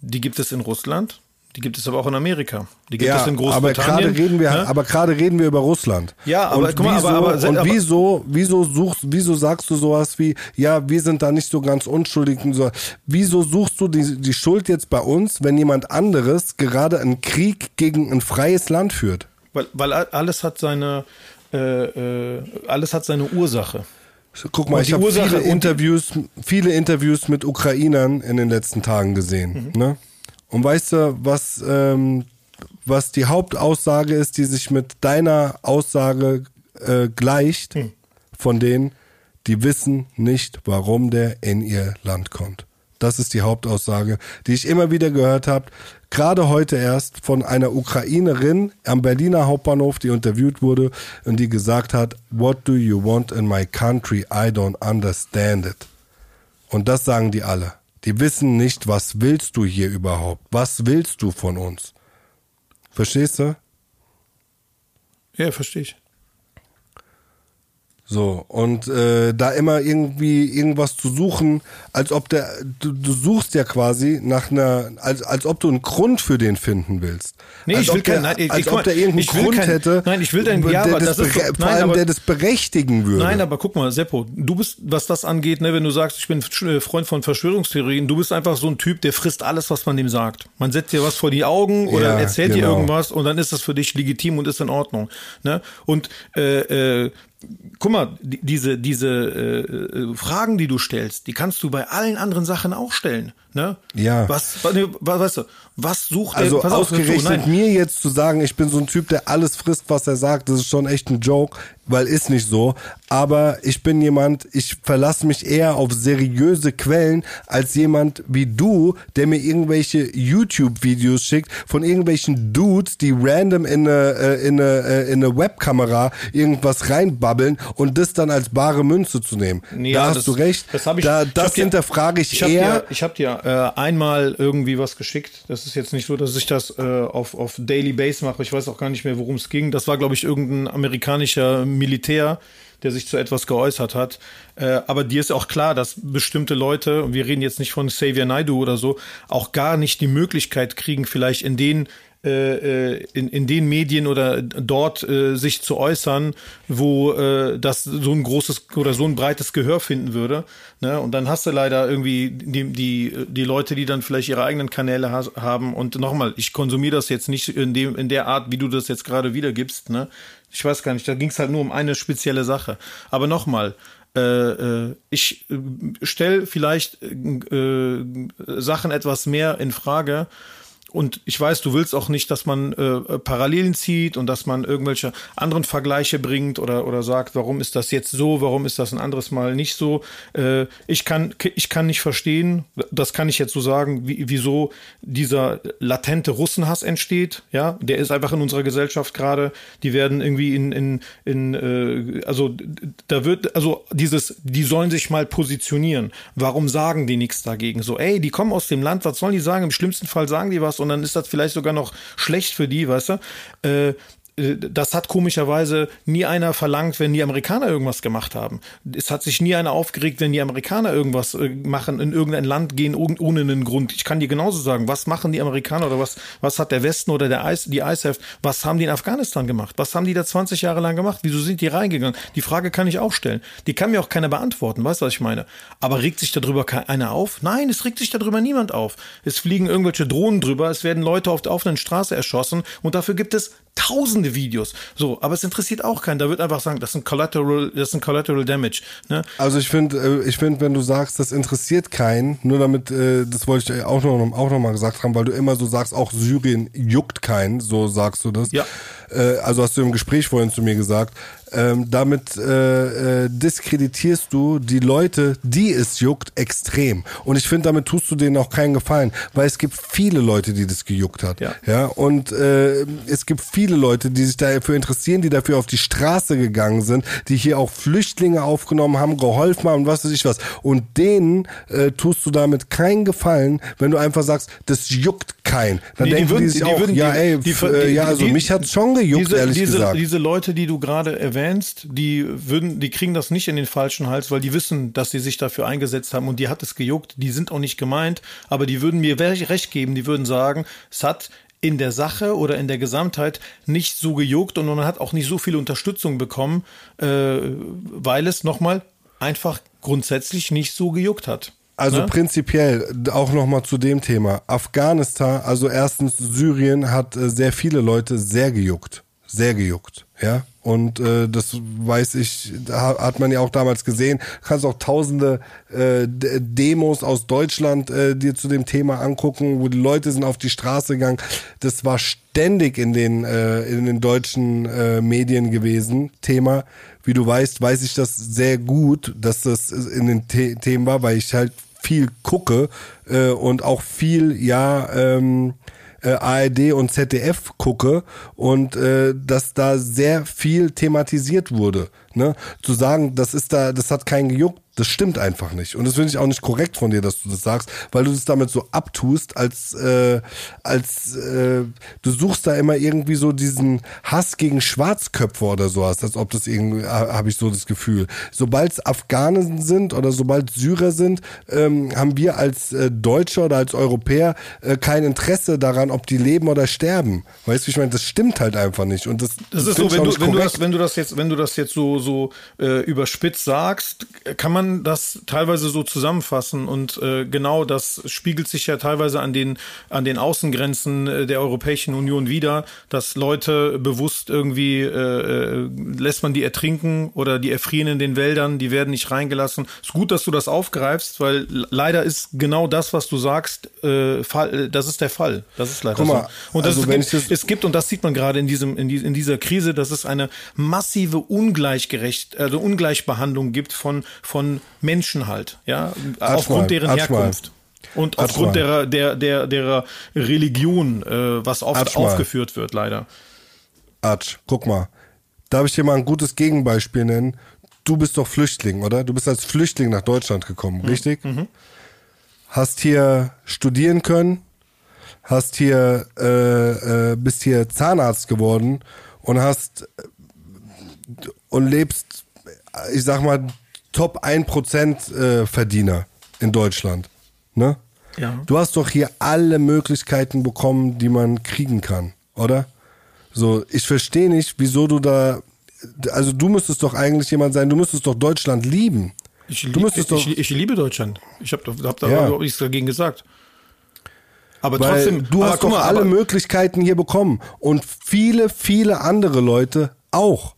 die gibt es in Russland. Die gibt es aber auch in Amerika. Die gibt es in aber Großbritannien. gerade reden wir, ne? aber gerade reden wir über Russland. Ja, aber und guck mal, wieso, aber- aber- und aber- wieso, wieso suchst, wieso sagst du sowas wie, ja, wir sind da nicht so ganz unschuldig und so. Wieso suchst du die, die Schuld jetzt bei uns, wenn jemand anderes gerade einen Krieg gegen ein freies Land führt? Weil, weil alles hat seine, äh, äh, alles hat seine Ursache. Guck mal, ich habe viele Interviews, viele Interviews mit Ukrainern in den letzten Tagen gesehen. Mhm. Ne? Und weißt du, was, ähm, was die Hauptaussage ist, die sich mit deiner Aussage äh, gleicht, Hm. von denen, die wissen nicht, warum der in ihr Land kommt. Das ist die Hauptaussage, die ich immer wieder gehört habe. Gerade heute erst von einer Ukrainerin am Berliner Hauptbahnhof, die interviewt wurde und die gesagt hat, What do you want in my country? I don't understand it. Und das sagen die alle. Die wissen nicht, was willst du hier überhaupt? Was willst du von uns? Verstehst du? Ja, verstehe ich. So, und äh, da immer irgendwie irgendwas zu suchen, als ob der, du, du suchst ja quasi nach einer, als, als ob du einen Grund für den finden willst. Nee, als ich will keinen- nein, ich- als guck ob der irgendeinen ich will Grund kein- hätte, nein, ich will dein- ja, der aber das, das ist doch- vor nein, allem aber- der das berechtigen würde. Nein, aber guck mal, Seppo, du bist, was das angeht, ne, wenn du sagst, ich bin äh, Freund von Verschwörungstheorien, du bist einfach so ein Typ, der frisst alles, was man dem sagt. Man setzt dir was vor die Augen oder Ja, erzählt dir genau. irgendwas und dann ist das für dich legitim und ist in Ordnung. Ne? Und äh, äh, guck mal, die, diese, diese äh, äh, Fragen, die du stellst, die kannst du bei allen anderen Sachen auch stellen. Ne? Ja. Was, was, weißt du, was sucht er? Also auf, ausgerechnet nein. mir jetzt zu sagen, ich bin so ein Typ, der alles frisst, was er sagt, das ist schon echt ein Joke, weil ist nicht so. Aber ich bin jemand, ich verlasse mich eher auf seriöse Quellen als jemand wie du, der mir irgendwelche YouTube-Videos schickt von irgendwelchen Dudes, die random in eine, äh, in eine, äh, in eine Webkamera irgendwas reinbabbeln und das dann als bare Münze zu nehmen. Nee, da ja, hast das- du recht. das hab ich- da, ich das hab dir- hinterfrage ich, Ich habe eher. dir, ich hab dir äh, einmal irgendwie was geschickt. Das ist jetzt nicht so, dass ich das äh, auf, auf Daily Base mache. Ich weiß auch gar nicht mehr, worum es ging. Das war, glaube ich, irgendein amerikanischer Militär, der sich zu etwas geäußert hat. Äh, aber dir ist auch klar, dass bestimmte Leute, und wir reden jetzt nicht von Xavier Naidu oder so, auch gar nicht die Möglichkeit kriegen, vielleicht in den äh, äh, in, in den Medien oder dort äh, sich zu äußern, wo äh, das so ein großes oder so ein breites Gehör finden würde. Ne? Und dann hast du leider irgendwie die, die, die Leute, die dann vielleicht ihre eigenen Kanäle has, haben. Und nochmal, ich konsumiere das jetzt nicht in, dem, in der Art, wie du das jetzt gerade wiedergibst. Ne? Ich weiß gar nicht, da ging es halt nur um eine spezielle Sache. Aber nochmal, äh, äh, ich stelle vielleicht äh, Sachen etwas mehr in Frage. Und ich weiß, du willst auch nicht, dass man äh, Parallelen zieht und dass man irgendwelche anderen Vergleiche bringt oder, oder sagt, warum ist das jetzt so, warum ist das ein anderes Mal nicht so. Äh, ich, kann, ich kann nicht verstehen, das kann ich jetzt so sagen, wie, wieso dieser latente Russenhass entsteht. Ja, der ist einfach in unserer Gesellschaft gerade. Die werden irgendwie in, in, in äh, also da wird, also dieses, die sollen sich mal positionieren. Warum sagen die nichts dagegen? So, ey, die kommen aus dem Land, was sollen die sagen? Im schlimmsten Fall sagen die was und dann ist das vielleicht sogar noch schlecht für die, weißt du? Äh, das hat komischerweise nie einer verlangt, wenn die Amerikaner irgendwas gemacht haben. Es hat sich nie einer aufgeregt, wenn die Amerikaner irgendwas äh, machen, in irgendein Land gehen ohne einen Grund. Ich kann dir genauso sagen, was machen die Amerikaner oder was, was hat der Westen oder der IS, die ISAF, was haben die in Afghanistan gemacht? Was haben die da 20 Jahre lang gemacht? Wieso sind die reingegangen? Die Frage kann ich auch stellen. Die kann mir auch keiner beantworten, weißt du, was ich meine? Aber regt sich darüber einer auf? Nein, es regt sich darüber niemand auf. Es fliegen irgendwelche Drohnen drüber, es werden Leute auf der offenen Straße erschossen und dafür gibt es tausende Videos. So, aber es interessiert auch keinen. Da wird einfach sagen, das ist ein Collateral, das ist ein Collateral Damage. Ne? Also ich finde, ich finde, wenn du sagst, das interessiert keinen, nur damit, äh, das wollte ich auch noch, auch noch mal gesagt haben, weil du immer so sagst, auch Syrien juckt keinen, so sagst du das. Ja. Äh, also hast du im Gespräch vorhin zu mir gesagt. Ähm, damit äh, äh, diskreditierst du die Leute, die es juckt, extrem. Und ich finde, damit tust du denen auch keinen Gefallen, weil es gibt viele Leute, die das gejuckt hat. Ja. ja? Und äh, es gibt viele Leute, die sich dafür interessieren, die dafür auf die Straße gegangen sind, die hier auch Flüchtlinge aufgenommen haben, geholfen haben, was weiß ich was. Und denen äh, tust du damit keinen Gefallen, wenn du einfach sagst, das juckt keinen. Dann Nee, die denken die, würden- sich die auch, würden- ja, die- ey, die- äh, die- ja, also die- mich hat's schon gejuckt, diese, ehrlich diese, gesagt. Diese Leute, die du gerade erwähnst, die würden, die kriegen das nicht in den falschen Hals, weil die wissen, dass sie sich dafür eingesetzt haben und die hat es gejuckt. Die sind auch nicht gemeint, aber die würden mir recht geben. Die würden sagen, es hat in der Sache oder in der Gesamtheit nicht so gejuckt und man hat auch nicht so viel Unterstützung bekommen, äh, weil es nochmal einfach grundsätzlich nicht so gejuckt hat. Also Ne? prinzipiell auch nochmal zu dem Thema. Afghanistan, also erstens Syrien hat äh, sehr viele Leute sehr gejuckt. Sehr gejuckt, ja. Und äh, das weiß ich, da hat man ja auch damals gesehen. Du kannst auch tausende äh, Demos aus Deutschland äh, dir zu dem Thema angucken, wo die Leute sind auf die Straße gegangen. Das war ständig in den, äh, in den deutschen äh, Medien gewesen, Thema. Wie du weißt, weiß ich das sehr gut, dass das in den The Themen war, weil ich halt viel gucke äh, und auch viel, ja, ähm, äh, ARD und ZDF gucke und äh, dass da sehr viel thematisiert wurde. Ne? Zu sagen, das ist da, das hat keinen gejuckt, das stimmt einfach nicht. Und das finde ich auch nicht korrekt von dir, dass du das sagst, weil du das damit so abtust, als, äh, als äh, du suchst da immer irgendwie so diesen Hass gegen Schwarzköpfe oder sowas, als ob das irgendwie, habe ich so das Gefühl. Sobald es Afghanen sind oder sobald Syrer sind, ähm, haben wir als äh, Deutsche oder als Europäer äh, kein Interesse daran, ob die leben oder sterben. Weißt du, wie ich meine, das stimmt halt einfach nicht. Und das, Das ist so, wenn du, wenn du das, wenn du das jetzt, wenn du das jetzt so, so äh, überspitzt sagst, kann man das teilweise so zusammenfassen und äh, genau das spiegelt sich ja teilweise an den an den Außengrenzen äh, der Europäischen Union wieder, dass Leute bewusst irgendwie äh, äh, lässt man die ertrinken oder die erfrieren in den Wäldern, die werden nicht reingelassen. Ist gut, dass du das aufgreifst, weil leider ist genau das, was du sagst, äh, Fall, äh, das ist der Fall. Das ist leider mal, so. Und also es, gibt, es gibt und das sieht man gerade in diesem in, die, in dieser Krise, dass es eine massive ungleichgerecht also Ungleichbehandlung gibt von von Menschen halt, ja, aufgrund mal, deren Atsch mal. Herkunft. Und Atsch aufgrund derer, der, der, derer Religion, äh, was oft aufgeführt wird, leider. Atsch, guck mal. Darf ich dir mal ein gutes Gegenbeispiel nennen? Du bist doch Flüchtling, oder? Du bist als Flüchtling nach Deutschland gekommen, richtig? Hast hier studieren können, hast hier, äh, äh, bist hier Zahnarzt geworden und hast äh, und lebst, ich sag mal, Top 1% äh, Verdiener in Deutschland. Ne? Ja. Du hast doch hier alle Möglichkeiten bekommen, die man kriegen kann, oder? So, ich verstehe nicht, wieso du da. Also du müsstest doch eigentlich jemand sein, du müsstest doch Deutschland lieben. Ich, du lieb, doch. ich, ich liebe Deutschland. Ich habe hab da Ja. überhaupt nichts dagegen gesagt. Aber Weil trotzdem, du aber hast doch mal, alle Möglichkeiten hier bekommen. Und viele, viele andere Leute auch.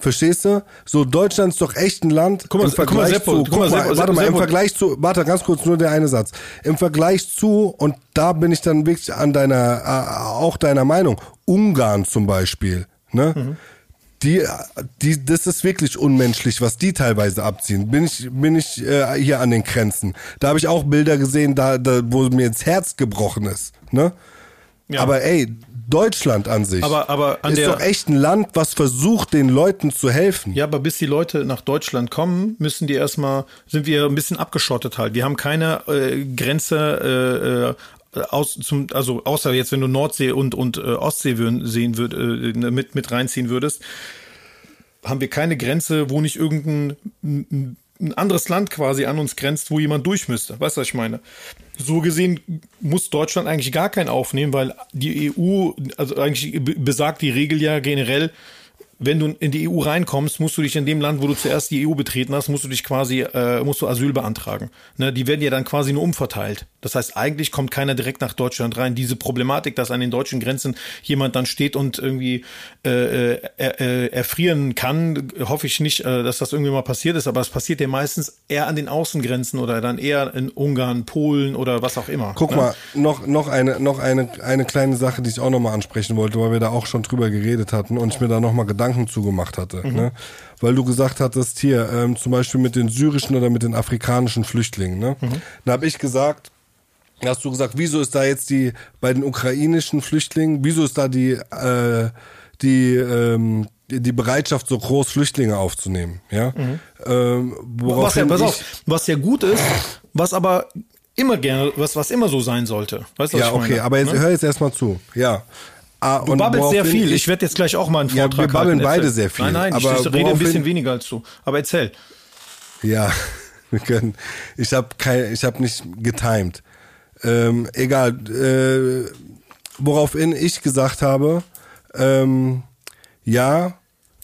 Verstehst du? So, Deutschland ist doch echt ein Land. Guck mal, im guck mal, Vergleich Seppo, zu, guck mal, Seppo, warte mal, im. Vergleich zu, warte, ganz kurz, nur der eine Satz. Im Vergleich zu, und da bin ich dann wirklich an deiner, äh, auch deiner Meinung, Ungarn zum Beispiel, ne? Mhm. Die, die, das ist wirklich unmenschlich, was die teilweise abziehen. Bin ich, bin ich äh, hier an den Grenzen. Da habe ich auch Bilder gesehen, da, da, wo mir ins Herz gebrochen ist. Ne? Ja. Aber ey, Deutschland an sich Aber- aber an ist doch echt ein Land, was versucht, den Leuten zu helfen. Ja, aber bis die Leute nach Deutschland kommen, müssen die erstmal, sind wir ein bisschen abgeschottet halt. Wir haben keine äh, Grenze äh, äh, aus zum, also außer jetzt, wenn du Nordsee und und äh, Ostsee würden, sehen würd, äh, mit mit reinziehen würdest, haben wir keine Grenze, wo nicht irgendein ein anderes Land quasi an uns grenzt, wo jemand durch müsste. Weißt du, was ich meine? So gesehen muss Deutschland eigentlich gar keinen aufnehmen, weil die EU, also eigentlich be- besagt die Regel ja generell, wenn du in die EU reinkommst, musst du dich in dem Land, wo du zuerst die EU betreten hast, musst du dich quasi, äh, musst du Asyl beantragen. Ne, die werden ja dann quasi nur umverteilt. Das heißt, eigentlich kommt keiner direkt nach Deutschland rein. Diese Problematik, dass an den deutschen Grenzen jemand dann steht und irgendwie äh, äh, äh, erfrieren kann, hoffe ich nicht, äh, dass das irgendwie mal passiert ist. Aber es passiert ja meistens eher an den Außengrenzen oder dann eher in Ungarn, Polen oder was auch immer. Guck ne? mal, noch, noch, eine, noch eine, eine kleine Sache, die ich auch nochmal ansprechen wollte, weil wir da auch schon drüber geredet hatten und ich mir da nochmal Gedanken zugemacht hatte. Mhm. Ne? Weil du gesagt hattest, hier, ähm, zum Beispiel mit den syrischen oder mit den afrikanischen Flüchtlingen. Ne? Mhm. Da habe ich gesagt, hast du gesagt, wieso ist da jetzt die, bei den ukrainischen Flüchtlingen, wieso ist da die, äh, die, ähm, die Bereitschaft so groß, Flüchtlinge aufzunehmen, ja? Ähm, Mhm. Was ja, pass auf, was ja gut ist, was aber immer gerne, was, was immer so sein sollte. Weißt du, was Ja, ich okay, meine? aber jetzt Ne? hör jetzt erstmal zu. Ja. Ah, Du babbelst sehr viel. Ich werde jetzt gleich auch mal einen Ja, Vortrag wir babbeln halten. beide Erzähl. sehr viel. Nein, nein, Aber ich rede ein bisschen weniger als du. Aber erzähl. Ja, wir können. Ich habe kein, ich habe nicht getimed. Ähm, egal. Äh, woraufhin ich gesagt habe, ähm, ja.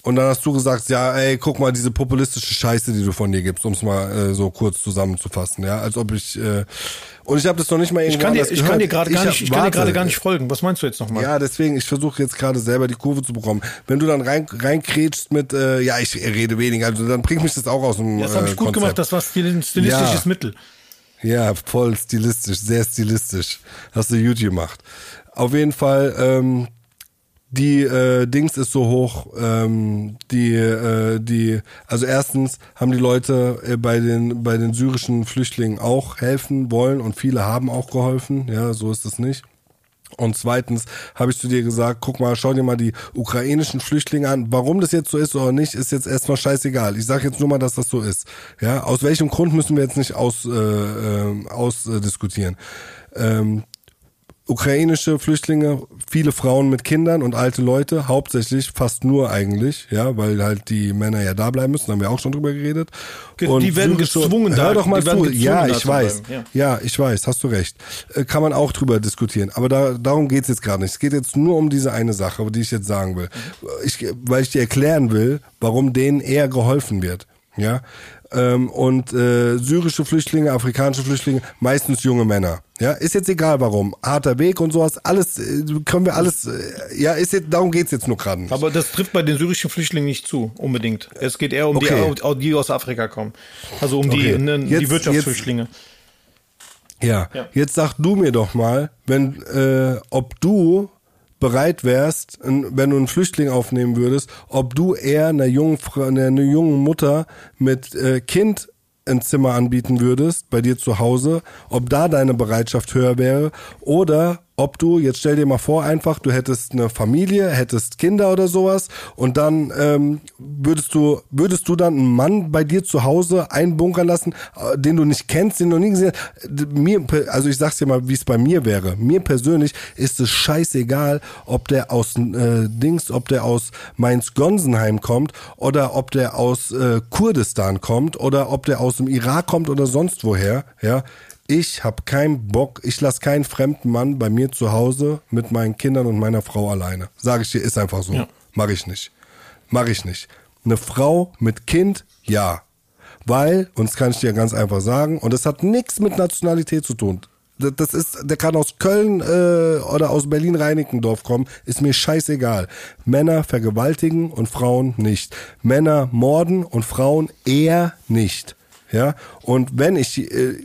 Und dann hast du gesagt, ja, ey, guck mal, diese populistische Scheiße, die du von dir gibst, um es mal äh, so kurz zusammenzufassen, ja, als ob ich äh, und ich habe das noch nicht mal irgendwo Ich kann dir, ich kann dir gerade gar nicht, ich kann dir gerade gar nicht folgen. Was meinst du jetzt nochmal? Ja, deswegen, ich versuche jetzt gerade selber die Kurve zu bekommen. Wenn du dann rein reinkrätschst mit, äh, ja, ich rede weniger, also dann bringt mich das auch aus dem das habe ich äh, gut Konzept. gemacht. Das war ein stilistisches Ja. Mittel. Ja, voll stilistisch, sehr stilistisch. Hast du gut gemacht. Auf jeden Fall, ähm, die äh, Dings ist so hoch, ähm, die, äh, die, also erstens haben die Leute äh, bei den bei den syrischen Flüchtlingen auch helfen wollen und viele haben auch geholfen, ja, so ist es nicht. Und zweitens habe ich zu dir gesagt, guck mal, schau dir mal die ukrainischen Flüchtlinge an. Warum das jetzt so ist oder nicht, ist jetzt erstmal scheißegal. Ich sage jetzt nur mal, dass das so ist. Ja, aus welchem Grund müssen wir jetzt nicht aus, äh, äh, aus äh. Ähm, ukrainische Flüchtlinge, viele Frauen mit Kindern und alte Leute, hauptsächlich, fast nur eigentlich, ja, weil halt die Männer ja da bleiben müssen, haben wir auch schon drüber geredet. Und die werden gezwungen hör da, doch mal zu. Ja, ich weiß. bleiben, Ja. ich weiß, hast du recht. Äh, Kann man auch drüber diskutieren. Aber da, darum geht's jetzt gerade nicht. Es geht jetzt nur um diese eine Sache, die ich jetzt sagen will. Ich, weil ich dir erklären will, warum denen eher geholfen wird. Ja. Ähm, und äh, syrische Flüchtlinge, afrikanische Flüchtlinge, meistens junge Männer. Ja, ist jetzt egal warum. Harter Weg und sowas, alles, äh, können wir alles, äh, ja, ist jetzt, darum geht's jetzt nur gerade nicht. Aber das trifft bei den syrischen Flüchtlingen nicht zu, unbedingt. Es geht eher um Okay. die, die aus Afrika kommen. Also um Okay. die, ne, die Jetzt- Wirtschaftsflüchtlinge. Ja. Ja. jetzt sag du mir doch mal, wenn, äh, ob du bereit wärst, wenn du einen Flüchtling aufnehmen würdest, ob du eher einer jungen, einer jungen Mutter mit äh, Kind ein Zimmer anbieten würdest, bei dir zu Hause, ob da deine Bereitschaft höher wäre oder ob du, jetzt stell dir mal vor, einfach, du hättest eine Familie, hättest Kinder oder sowas und dann ähm, würdest du, würdest du dann einen Mann bei dir zu Hause einbunkern lassen, äh, den du nicht kennst, den du nie gesehen hast. Mir, also ich sag's dir mal, wie es bei mir wäre. Mir persönlich ist es scheißegal, ob der aus äh, Dings, ob der aus Mainz-Gonsenheim kommt oder ob der aus äh, Kurdistan kommt oder ob der aus dem Irak kommt oder sonst woher, ja. Ich habe keinen Bock, ich lasse keinen fremden Mann bei mir zu Hause mit meinen Kindern und meiner Frau alleine. Sage ich dir, ist einfach so. Ja. Mache ich nicht. Mache ich nicht. Eine Frau mit Kind, ja. Weil, und das kann ich dir ganz einfach sagen, und das hat nichts mit Nationalität zu tun. Das ist, der kann aus Köln äh, oder aus Berlin-Reinickendorf kommen, ist mir scheißegal. Männer vergewaltigen und Frauen nicht. Männer morden und Frauen eher nicht. Ja, und wenn ich, äh,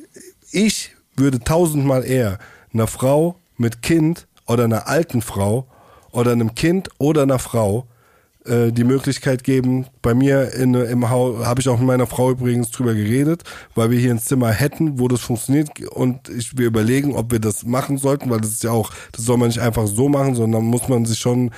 ich würde tausendmal eher einer Frau mit Kind oder einer alten Frau oder einem Kind oder einer Frau äh, die Möglichkeit geben. Bei mir in, im Haus habe ich auch mit meiner Frau übrigens drüber geredet, weil wir hier ein Zimmer hätten, wo das funktioniert und ich, wir überlegen, ob wir das machen sollten, weil das ist ja auch, das soll man nicht einfach so machen, sondern muss man sich schon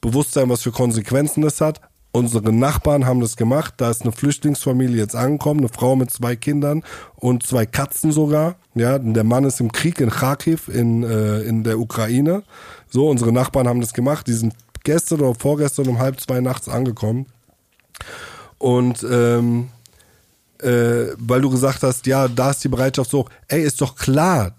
bewusst sein, was für Konsequenzen das hat. Unsere Nachbarn haben das gemacht. Da ist eine Flüchtlingsfamilie jetzt angekommen, eine Frau mit zwei Kindern und zwei Katzen sogar. Ja, der Mann ist im Krieg in Kharkiv in, äh, in der Ukraine. So, unsere Nachbarn haben das gemacht. Die sind gestern oder vorgestern um halb zwei nachts angekommen. Und ähm, äh, weil du gesagt hast, ja, da ist die Bereitschaft so, ey, ist doch klar.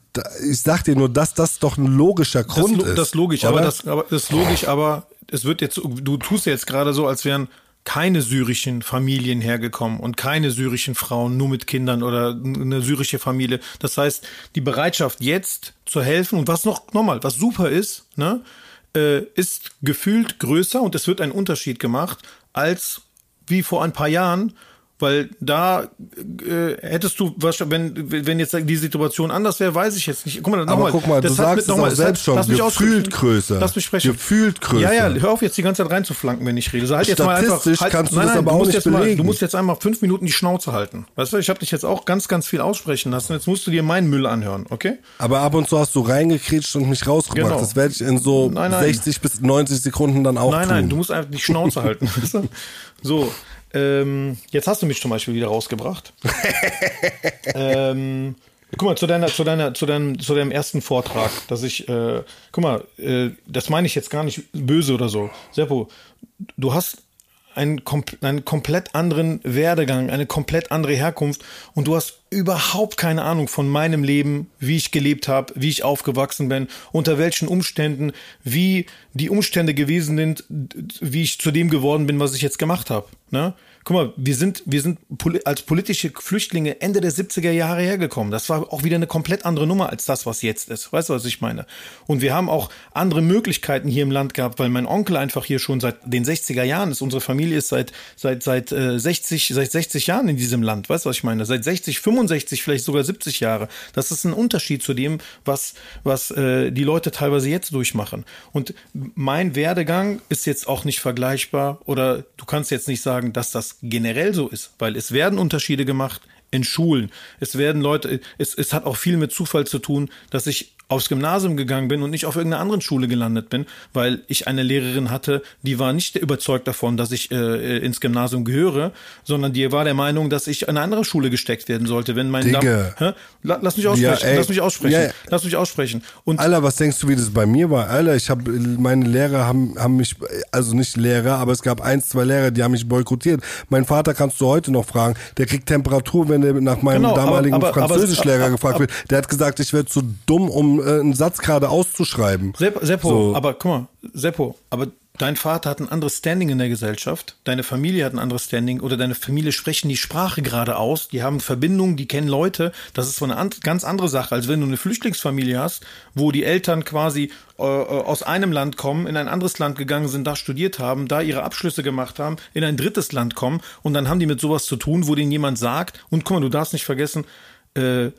Ich sag dir nur, dass das doch ein logischer Das, Grund lo- ist. das ist logisch, oder? aber das, aber das ist logisch, aber es wird jetzt, du tust jetzt gerade so, als wären keine syrischen Familien hergekommen und keine syrischen Frauen nur mit Kindern oder eine syrische Familie. Das heißt, die Bereitschaft jetzt zu helfen und was noch nochmal, was super ist, ne, äh, ist gefühlt größer und es wird ein Unterschied gemacht als wie vor ein paar Jahren, weil da äh, hättest du, wahrscheinlich, wenn, wenn jetzt die Situation anders wäre, weiß ich jetzt nicht. Guck mal, Aber nochmal, guck mal, du das hat sagst auch das selbst schon, lass mich gefühlt größer. Lass mich sprechen. Gefühlt größer. Ja, ja, hör auf jetzt die ganze Zeit reinzuflanken, wenn ich rede. So, halt jetzt mal einfach, Statistisch halt, kannst du nein, das nein, aber du auch nicht jetzt mal, belegen. Du musst jetzt einmal fünf Minuten die Schnauze halten. Weißt du, ich habe dich jetzt auch ganz, ganz viel aussprechen lassen. Jetzt musst du dir meinen Müll anhören, okay? Aber ab und zu hast du reingekretscht und mich rausgebracht. Genau. Das werde ich in so Nein, nein. 60 bis 90 Sekunden dann auch Nein, tun. nein, du musst einfach die Schnauze halten. du? So, ähm, jetzt hast du mich zum Beispiel wieder rausgebracht. ähm, guck mal, zu deiner, zu deiner, zu deinem, zu deinem ersten Vortrag, dass ich, äh, guck mal, äh, das meine ich jetzt gar nicht böse oder so. Seppo, du hast einen, einen komplett anderen Werdegang, eine komplett andere Herkunft und du hast überhaupt keine Ahnung von meinem Leben, wie ich gelebt habe, wie ich aufgewachsen bin, unter welchen Umständen, wie die Umstände gewesen sind, wie ich zu dem geworden bin, was ich jetzt gemacht habe. Ne? Guck mal, wir sind, wir sind poli als politische Flüchtlinge Ende der 70er Jahre hergekommen. Das war auch wieder eine komplett andere Nummer als das, was jetzt ist. Weißt du, was ich meine? Und wir haben auch andere Möglichkeiten hier im Land gehabt, weil mein Onkel einfach hier schon seit den 60er Jahren ist. Unsere Familie ist seit, seit, seit, äh, 60, seit 60 Jahren in diesem Land. Weißt du, was ich meine? Seit 60, 65, vielleicht sogar 70 Jahre. Das ist ein Unterschied zu dem, was, was äh, die Leute teilweise jetzt durchmachen. Und mein Werdegang ist jetzt auch nicht vergleichbar oder du kannst jetzt nicht sagen, dass das generell so ist, weil es werden Unterschiede gemacht in Schulen. Es werden Leute, es, es hat auch viel mit Zufall zu tun, dass ich aufs Gymnasium gegangen bin und nicht auf irgendeiner anderen Schule gelandet bin, weil ich eine Lehrerin hatte, die war nicht überzeugt davon, dass ich äh, ins Gymnasium gehöre, sondern die war der Meinung, dass ich in eine andere Schule gesteckt werden sollte, wenn mein Digga. Hä? La- Lass mich aussprechen, ey. lass mich aussprechen, Ja, ja. lass mich aussprechen. Und Alter, was denkst du, wie das bei mir war? Alter, ich habe meine Lehrer haben haben mich also nicht Lehrer, aber es gab eins, zwei Lehrer, die haben mich boykottiert. Mein Vater kannst du heute noch fragen, der kriegt Temperatur, wenn er nach meinem Genau, damaligen aber- aber- Französischlehrer aber- gefragt wird. Der hat gesagt, ich wäre zu dumm, um äh, einen Satz gerade auszuschreiben. Sepp, Seppo, So. aber guck mal, Seppo, aber dein Vater hat ein anderes Standing in der Gesellschaft, deine Familie hat ein anderes Standing oder deine Familie sprechen die Sprache gerade aus, die haben Verbindungen, die kennen Leute. Das ist so eine an, ganz andere Sache, als wenn du eine Flüchtlingsfamilie hast, wo die Eltern quasi äh, äh, aus einem Land kommen, in ein anderes Land gegangen sind, da studiert haben, da ihre Abschlüsse gemacht haben, in ein drittes Land kommen und dann haben die mit sowas zu tun, wo denen jemand sagt, und guck mal, du darfst nicht vergessen, äh,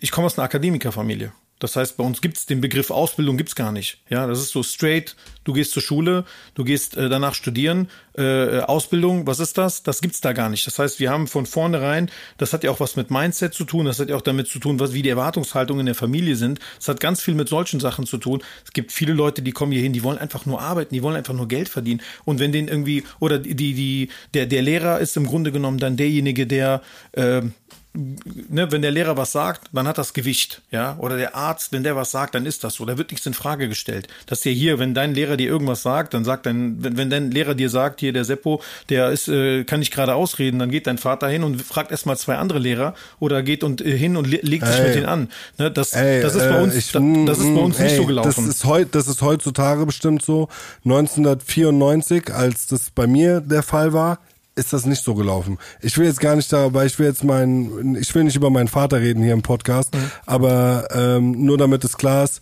ich komme aus einer Akademikerfamilie. Das heißt, bei uns gibt's den Begriff Ausbildung gibt's gar nicht. Ja, das ist so straight. Du gehst zur Schule, du gehst äh, danach studieren. Äh, Ausbildung, was ist das? Das gibt's da gar nicht. Das heißt, wir haben von vornherein, das hat ja auch was mit Mindset zu tun. Das hat ja auch damit zu tun, was wie die Erwartungshaltungen in der Familie sind. Das hat ganz viel mit solchen Sachen zu tun. Es gibt viele Leute, die kommen hier hin, die wollen einfach nur arbeiten, die wollen einfach nur Geld verdienen. Und wenn den irgendwie oder die die der der Lehrer ist im Grunde genommen dann derjenige, der ähm, ne, wenn der Lehrer was sagt, dann hat das Gewicht, ja, oder der Arzt, wenn der was sagt, dann ist das so, da wird nichts in Frage gestellt. Das ist ja hier, wenn dein Lehrer dir irgendwas sagt, dann sagt dein, wenn, wenn dein Lehrer dir sagt, hier der Seppo, der ist, äh, kann nicht gerade ausreden, dann geht dein Vater hin und fragt erstmal zwei andere Lehrer oder geht und äh, hin und le legt sich Ey. mit denen an. Ne, das, Ey, das ist bei äh, uns, ich- das, das ist bei uns mm, nicht ey, so gelaufen. Das ist, heut, das ist heutzutage bestimmt so. 1994, als das bei mir der Fall war, ist das nicht so gelaufen. Ich will jetzt gar nicht da, weil ich will jetzt meinen, ich will nicht über meinen Vater reden hier im Podcast, Mhm. aber ähm, nur damit es klar ist,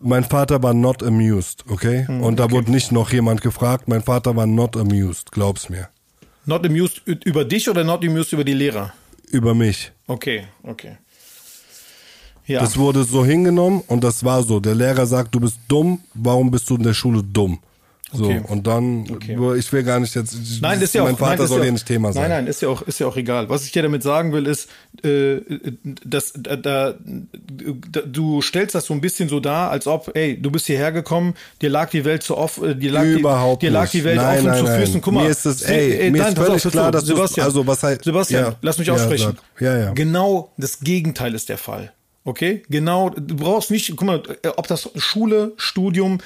mein Vater war not amused, okay? Mhm, Und da wurde nicht noch jemand gefragt, mein Vater war not amused, glaub's mir. not amused über dich oder not amused über die Lehrer? Über mich. Okay, okay. Ja. Das wurde so hingenommen und das war so. Der Lehrer sagt, du bist dumm, warum bist du in der Schule dumm? So, Okay. und dann, ich will gar nicht jetzt, Nein, ist ja auch, mein Vater nein, ist soll ja auch, nicht Thema sein. Nein, nein, ist ja auch, ist ja auch egal. Was ich dir damit sagen will, ist, äh, dass da, da, du stellst das so ein bisschen so dar, als ob, ey, du bist hierher gekommen, dir lag die Welt so off, äh, dir lag Überhaupt die, dir lag die Welt Nein, offen nein, zu nein. Füßen. Guck mal, Mir ist das- ey, mir ist pass völlig hör klar, zu. dass du- Sebastian, also was heißt- Sebastian, ja, lass mich ja, aussprechen. Ja, ja. Genau das Gegenteil ist der Fall. Okay? Genau, du brauchst nicht, guck mal, äh, ob das Schule, Studium,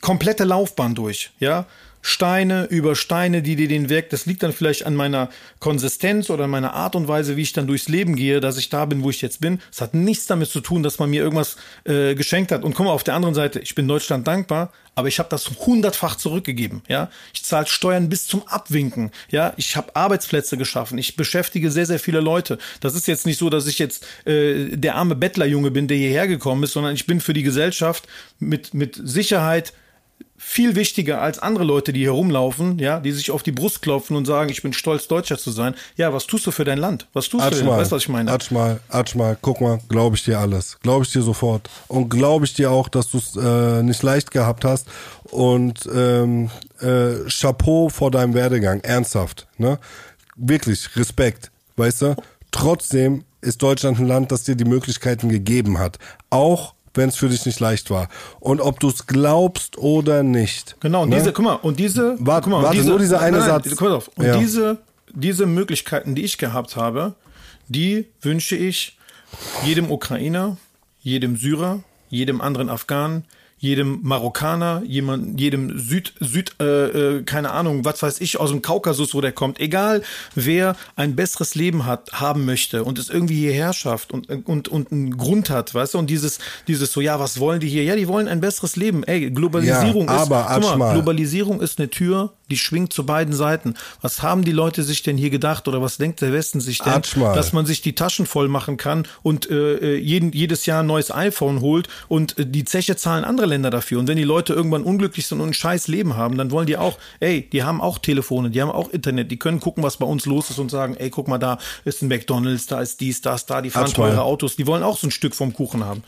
komplette Laufbahn durch, ja? Steine über Steine, die dir den Weg, das liegt dann vielleicht an meiner Konsistenz oder an meiner Art und Weise, wie ich dann durchs Leben gehe, dass ich da bin, wo ich jetzt bin. Es hat nichts damit zu tun, dass man mir irgendwas äh, geschenkt hat. Und guck mal, auf der anderen Seite, ich bin Deutschland dankbar, aber ich habe das hundertfach zurückgegeben. Ja, ich zahle Steuern bis zum Abwinken. Ja, ich habe Arbeitsplätze geschaffen. Ich beschäftige sehr, sehr viele Leute. Das ist jetzt nicht so, dass ich jetzt äh, der arme Bettlerjunge bin, der hierher gekommen ist, sondern ich bin für die Gesellschaft mit mit Sicherheit viel wichtiger als andere Leute, die hier rumlaufen, ja, die sich auf die Brust klopfen und sagen, ich bin stolz, Deutscher zu sein. Ja, was tust du für dein Land? Was tust du Atsch für mal, Weißt du, was ich meine? Atsch mal, Atsch mal, guck mal, glaube ich dir alles. Glaube ich dir sofort. Und glaube ich dir auch, dass du es äh, nicht leicht gehabt hast. Und ähm, äh, Chapeau vor deinem Werdegang, ernsthaft. Ne? Wirklich, Respekt, weißt du? Trotzdem ist Deutschland ein Land, das dir die Möglichkeiten gegeben hat. Auch wenn es für dich nicht leicht war. Und ob du es glaubst oder nicht. Genau, und ne? diese, guck mal, und diese, Warte, guck mal, warte, diese, nur dieser eine nein, nein, Satz. Auf. Und Ja. diese, diese Möglichkeiten, die ich gehabt habe, die wünsche ich jedem Ukrainer, jedem Syrer, jedem anderen Afghanen, jedem Marokkaner, jemand, jedem Süd, Süd, äh, äh, keine Ahnung, was weiß ich, aus dem Kaukasus, wo der kommt, egal wer ein besseres Leben hat, haben möchte und es irgendwie hierher schafft und, und, und einen Grund hat, weißt du, und dieses, dieses so, ja, was wollen die hier? Ja, die wollen ein besseres Leben. Ey, Globalisierung Ja, aber, ist, mal. Globalisierung ist eine Tür, die schwingt zu beiden Seiten. Was haben die Leute sich denn hier gedacht oder was denkt der Westen sich denn, Atsch mal. dass man sich die Taschen voll machen kann und äh, jeden, jedes Jahr ein neues iPhone holt und äh, die Zeche zahlen andere Länder dafür. Und wenn die Leute irgendwann unglücklich sind und ein scheiß Leben haben, dann wollen die auch, ey, die haben auch Telefone, die haben auch Internet, die können gucken, was bei uns los ist und sagen, ey, guck mal, da ist ein McDonalds, da ist dies, das, da, die fahren Atsch mal. teure Autos, die wollen auch so ein Stück vom Kuchen haben.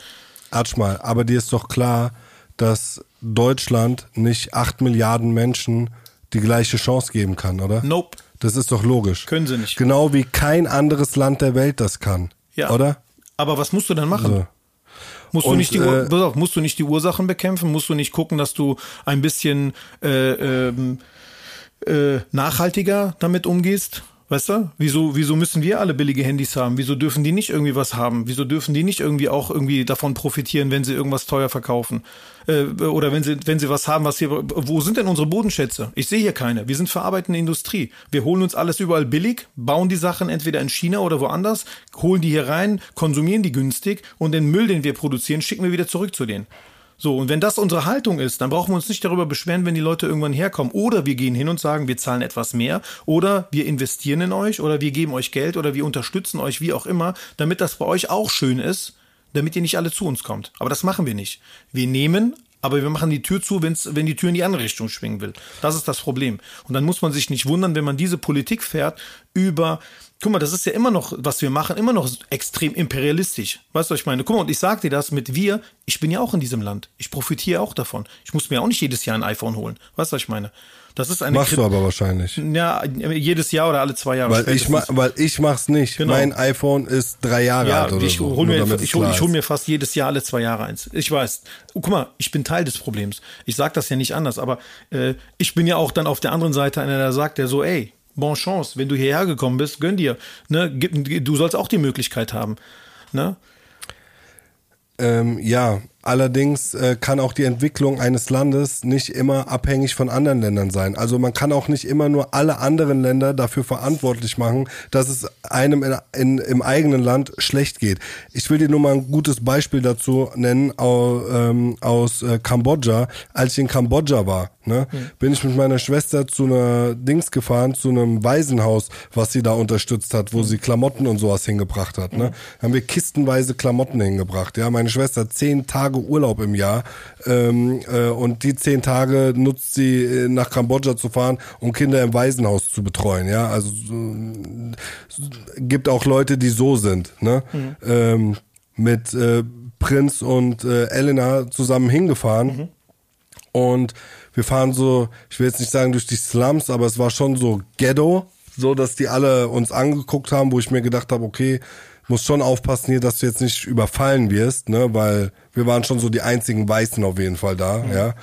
Atsch mal, aber dir ist doch klar, dass Deutschland nicht acht Milliarden Menschen die gleiche Chance geben kann, oder? Nope. Das ist doch logisch. Können sie nicht. Genau wie kein anderes Land der Welt das kann. Ja. Oder? Aber was musst du dann machen? So. Musst, Und, du nicht die, äh, auf, musst du nicht die Ursachen bekämpfen? Musst du nicht gucken, dass du ein bisschen äh, ähm, äh, nachhaltiger damit umgehst? Weißt du? Wieso, wieso müssen wir alle billige Handys haben? Wieso dürfen die nicht irgendwie was haben? Wieso dürfen die nicht irgendwie auch irgendwie davon profitieren, wenn sie irgendwas teuer verkaufen? Äh, oder wenn sie, wenn sie was haben, was hier. Wo sind denn unsere Bodenschätze? Ich sehe hier keine. Wir sind verarbeitende Industrie. Wir holen uns alles überall billig, bauen die Sachen entweder in China oder woanders, holen die hier rein, konsumieren die günstig und den Müll, den wir produzieren, schicken wir wieder zurück zu denen. So, und wenn das unsere Haltung ist, dann brauchen wir uns nicht darüber beschweren, wenn die Leute irgendwann herkommen. Oder wir gehen hin und sagen, wir zahlen etwas mehr. Oder wir investieren in euch. Oder wir geben euch Geld. Oder wir unterstützen euch, wie auch immer, damit das bei euch auch schön ist, damit ihr nicht alle zu uns kommt. Aber das machen wir nicht. Wir nehmen, aber wir machen die Tür zu, wenn's, wenn die Tür in die andere Richtung schwingen will. Das ist das Problem. Und dann muss man sich nicht wundern, wenn man diese Politik fährt über Guck mal, das ist ja immer noch, was wir machen, immer noch extrem imperialistisch. Weißt du, was ich meine? Guck mal, und ich sag dir das mit wir, ich bin ja auch in diesem Land. Ich profitiere auch davon. Ich muss mir auch nicht jedes Jahr ein iPhone holen. Weißt du, was ich meine? Das ist eine Machst Kri- du aber wahrscheinlich. Ja, jedes Jahr oder alle zwei Jahre. Weil ich, ma weil ich mach's nicht. Genau. Mein iPhone ist drei Jahre Ja, alt oder ich so. nur mir, es ich hol, ich hol mir fast jedes Jahr alle zwei Jahre eins. Ich weiß. Guck mal, ich bin Teil des Problems. Ich sag das ja nicht anders, aber äh, ich bin ja auch dann auf der anderen Seite einer, der sagt, der so, ey, bon chance, wenn du hierher gekommen bist, gönn dir. Ne? Du sollst auch die Möglichkeit haben. Ne? Ähm, ja, allerdings äh, kann auch die Entwicklung eines Landes nicht immer abhängig von anderen Ländern sein. Also man kann auch nicht immer nur alle anderen Länder dafür verantwortlich machen, dass es einem in, in, im eigenen Land schlecht geht. Ich will dir nur mal ein gutes Beispiel dazu nennen au, ähm, aus äh, Kambodscha. Als ich in Kambodscha war, ne, bin ich mit meiner Schwester zu einer Dings gefahren, zu einem Waisenhaus, was sie da unterstützt hat, wo sie Klamotten und sowas hingebracht hat. Ne? Haben wir kistenweise Klamotten hingebracht. Ja, meine Schwester zehn Tage Urlaub im Jahr ähm, äh, und die zehn Tage nutzt sie äh, nach Kambodscha zu fahren, um Kinder im Waisenhaus zu betreuen. Ja, also so, gibt auch Leute, die so sind. Ne? Ähm, mit äh, Prinz und äh, Elena zusammen hingefahren. Und wir fahren so, ich will jetzt nicht sagen durch die Slums, aber es war schon so Ghetto, so dass die alle uns angeguckt haben, wo ich mir gedacht habe, okay, muss schon aufpassen hier, dass du jetzt nicht überfallen wirst, ne, weil wir waren schon so die einzigen Weißen auf jeden Fall da, ja.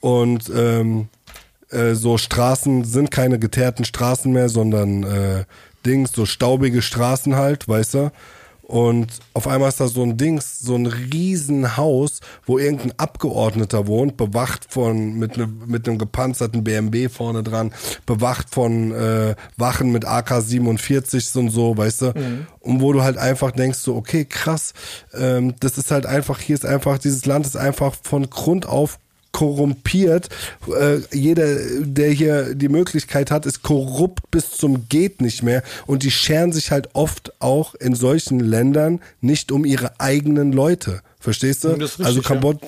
Und ähm, äh, so Straßen sind keine geteerten Straßen mehr, sondern äh, Dings, so staubige Straßen halt, weißt du? Und auf einmal ist da so ein Dings, so ein Riesenhaus, wo irgendein Abgeordneter wohnt, bewacht von, mit, ne, mit einem gepanzerten BMW vorne dran, bewacht von äh, Wachen mit AK-47 und so, weißt du? Und wo du halt einfach denkst, so, okay, krass, ähm, das ist halt einfach, hier ist einfach, dieses Land ist einfach von Grund auf korrumpiert. Äh, jeder, der hier die Möglichkeit hat, ist korrupt bis zum geht nicht mehr. Und die scheren sich halt oft auch in solchen Ländern nicht um ihre eigenen Leute. Verstehst du? Ist richtig, also ja.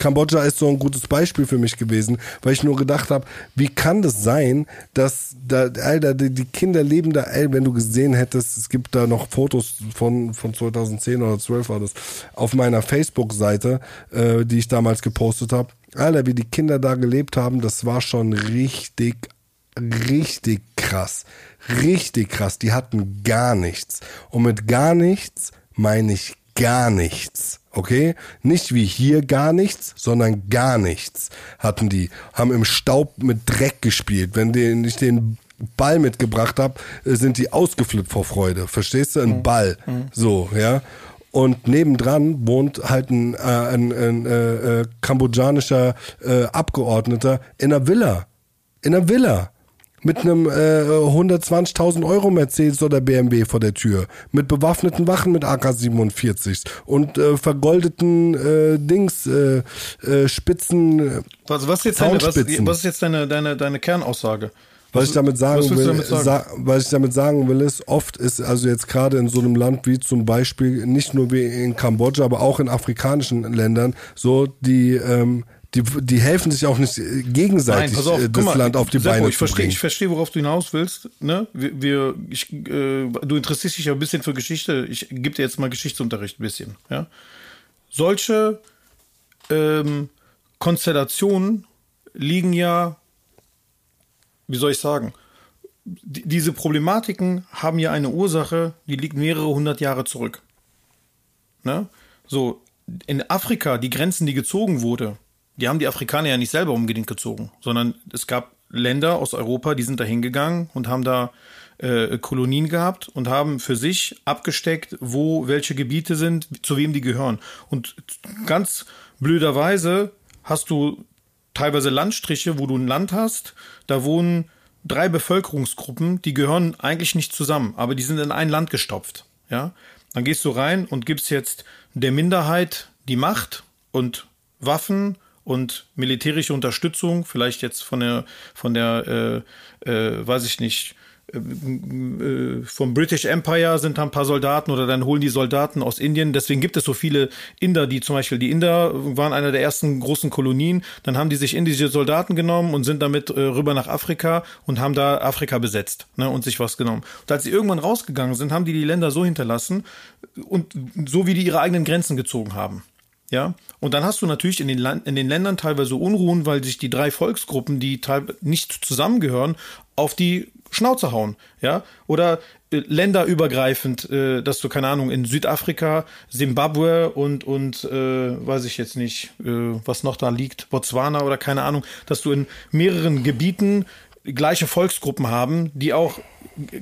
Kambod Kambodscha ist so ein gutes Beispiel für mich gewesen, weil ich nur gedacht habe, wie kann das sein, dass da, Alter, die, die Kinder leben da, ey, wenn du gesehen hättest, es gibt da noch Fotos von, von 2010 oder 12 war das, auf meiner Facebook-Seite, äh, die ich damals gepostet habe. Alter, wie die Kinder da gelebt haben, das war schon richtig, richtig krass. Richtig krass. Die hatten gar nichts. Und mit gar nichts meine ich gar nichts. Okay? Nicht wie hier gar nichts, sondern gar nichts hatten die. Haben im Staub mit Dreck gespielt. Wenn die, ich den Ball mitgebracht habe, sind die ausgeflippt vor Freude. Verstehst du? Ein Ball. So, ja. Und nebendran wohnt halt ein, äh, ein, ein äh, äh, kambodschanischer äh, Abgeordneter in einer Villa. In einer Villa. Mit einem äh, 120.000 Euro Mercedes oder BMW vor der Tür. Mit bewaffneten Wachen mit AK-47 und äh, vergoldeten äh, Dings, äh, äh, Spitzen. Was, was, ist jetzt deine, was, was ist jetzt deine, deine, deine Kernaussage? Was ich damit sagen was will, damit sagen? Sa was ich damit sagen will, ist, oft ist also jetzt gerade in so einem Land wie zum Beispiel, nicht nur wie in Kambodscha, aber auch in afrikanischen Ländern, so die, ähm, die, die helfen sich auch nicht äh, gegenseitig, Nein, auf, äh, das mal, Land auf die Seppo, Beine ich zu verstehe, bringen. ich verstehe, worauf du hinaus willst. Ne? Wir, wir, ich, äh, du interessierst dich ja ein bisschen für Geschichte. Ich gebe dir jetzt mal Geschichtsunterricht ein bisschen. Ja? Solche ähm, Konstellationen liegen ja, wie soll ich sagen, die, diese Problematiken haben ja eine Ursache, die liegt mehrere hundert Jahre zurück. Ne? So, in Afrika die Grenzen, die gezogen wurde, die haben die Afrikaner ja nicht selber unbedingt gezogen, sondern es gab Länder aus Europa, die sind da hingegangen und haben da äh, Kolonien gehabt und haben für sich abgesteckt, wo welche Gebiete sind, zu wem die gehören. Und ganz blöderweise hast du teilweise Landstriche, wo du ein Land hast, da wohnen drei Bevölkerungsgruppen, die gehören eigentlich nicht zusammen, aber die sind in ein Land gestopft. Ja, dann gehst du rein und gibst jetzt der Minderheit die Macht und Waffen und militärische Unterstützung, vielleicht jetzt von der, von der, äh, äh, weiß ich nicht, äh, äh, vom British Empire sind da ein paar Soldaten oder dann holen die Soldaten aus Indien. Deswegen gibt es so viele Inder, die zum Beispiel, die Inder waren einer der ersten großen Kolonien. Dann haben die sich indische Soldaten genommen und sind damit äh, rüber nach Afrika und haben da Afrika besetzt ne, und sich was genommen. Und als sie irgendwann rausgegangen sind, haben die die Länder so hinterlassen und so wie die ihre eigenen Grenzen gezogen haben. Ja, und dann hast du natürlich in den, in den Ländern teilweise Unruhen, weil sich die drei Volksgruppen, die nicht zusammengehören, auf die Schnauze hauen, ja, oder äh, länderübergreifend, äh, dass du keine Ahnung in Südafrika, Simbabwe und und äh, weiß ich jetzt nicht, äh, was noch da liegt, Botswana oder keine Ahnung, dass du in mehreren Gebieten gleiche Volksgruppen haben, die auch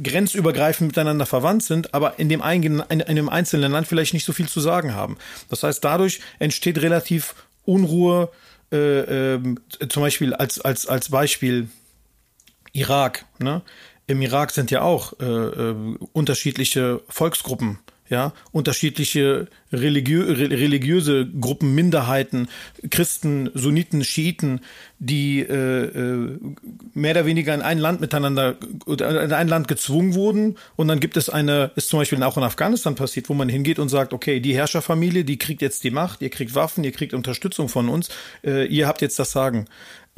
grenzübergreifend miteinander verwandt sind, aber in dem, in, in dem einzelnen Land vielleicht nicht so viel zu sagen haben. Das heißt, dadurch entsteht relativ Unruhe, äh, äh, zum Beispiel als, als, als Beispiel Irak. Ne? Im Irak sind ja auch äh, äh unterschiedliche Volksgruppen ja, unterschiedliche religiö religiöse Gruppen, Minderheiten, Christen, Sunniten, Schiiten, die äh, äh, mehr oder weniger in ein Land miteinander, in ein Land gezwungen wurden. Und dann gibt es eine, ist zum Beispiel auch in Afghanistan passiert, wo man hingeht und sagt, okay, die Herrscherfamilie, die kriegt jetzt die Macht, ihr kriegt Waffen, ihr kriegt Unterstützung von uns, äh, ihr habt jetzt das Sagen.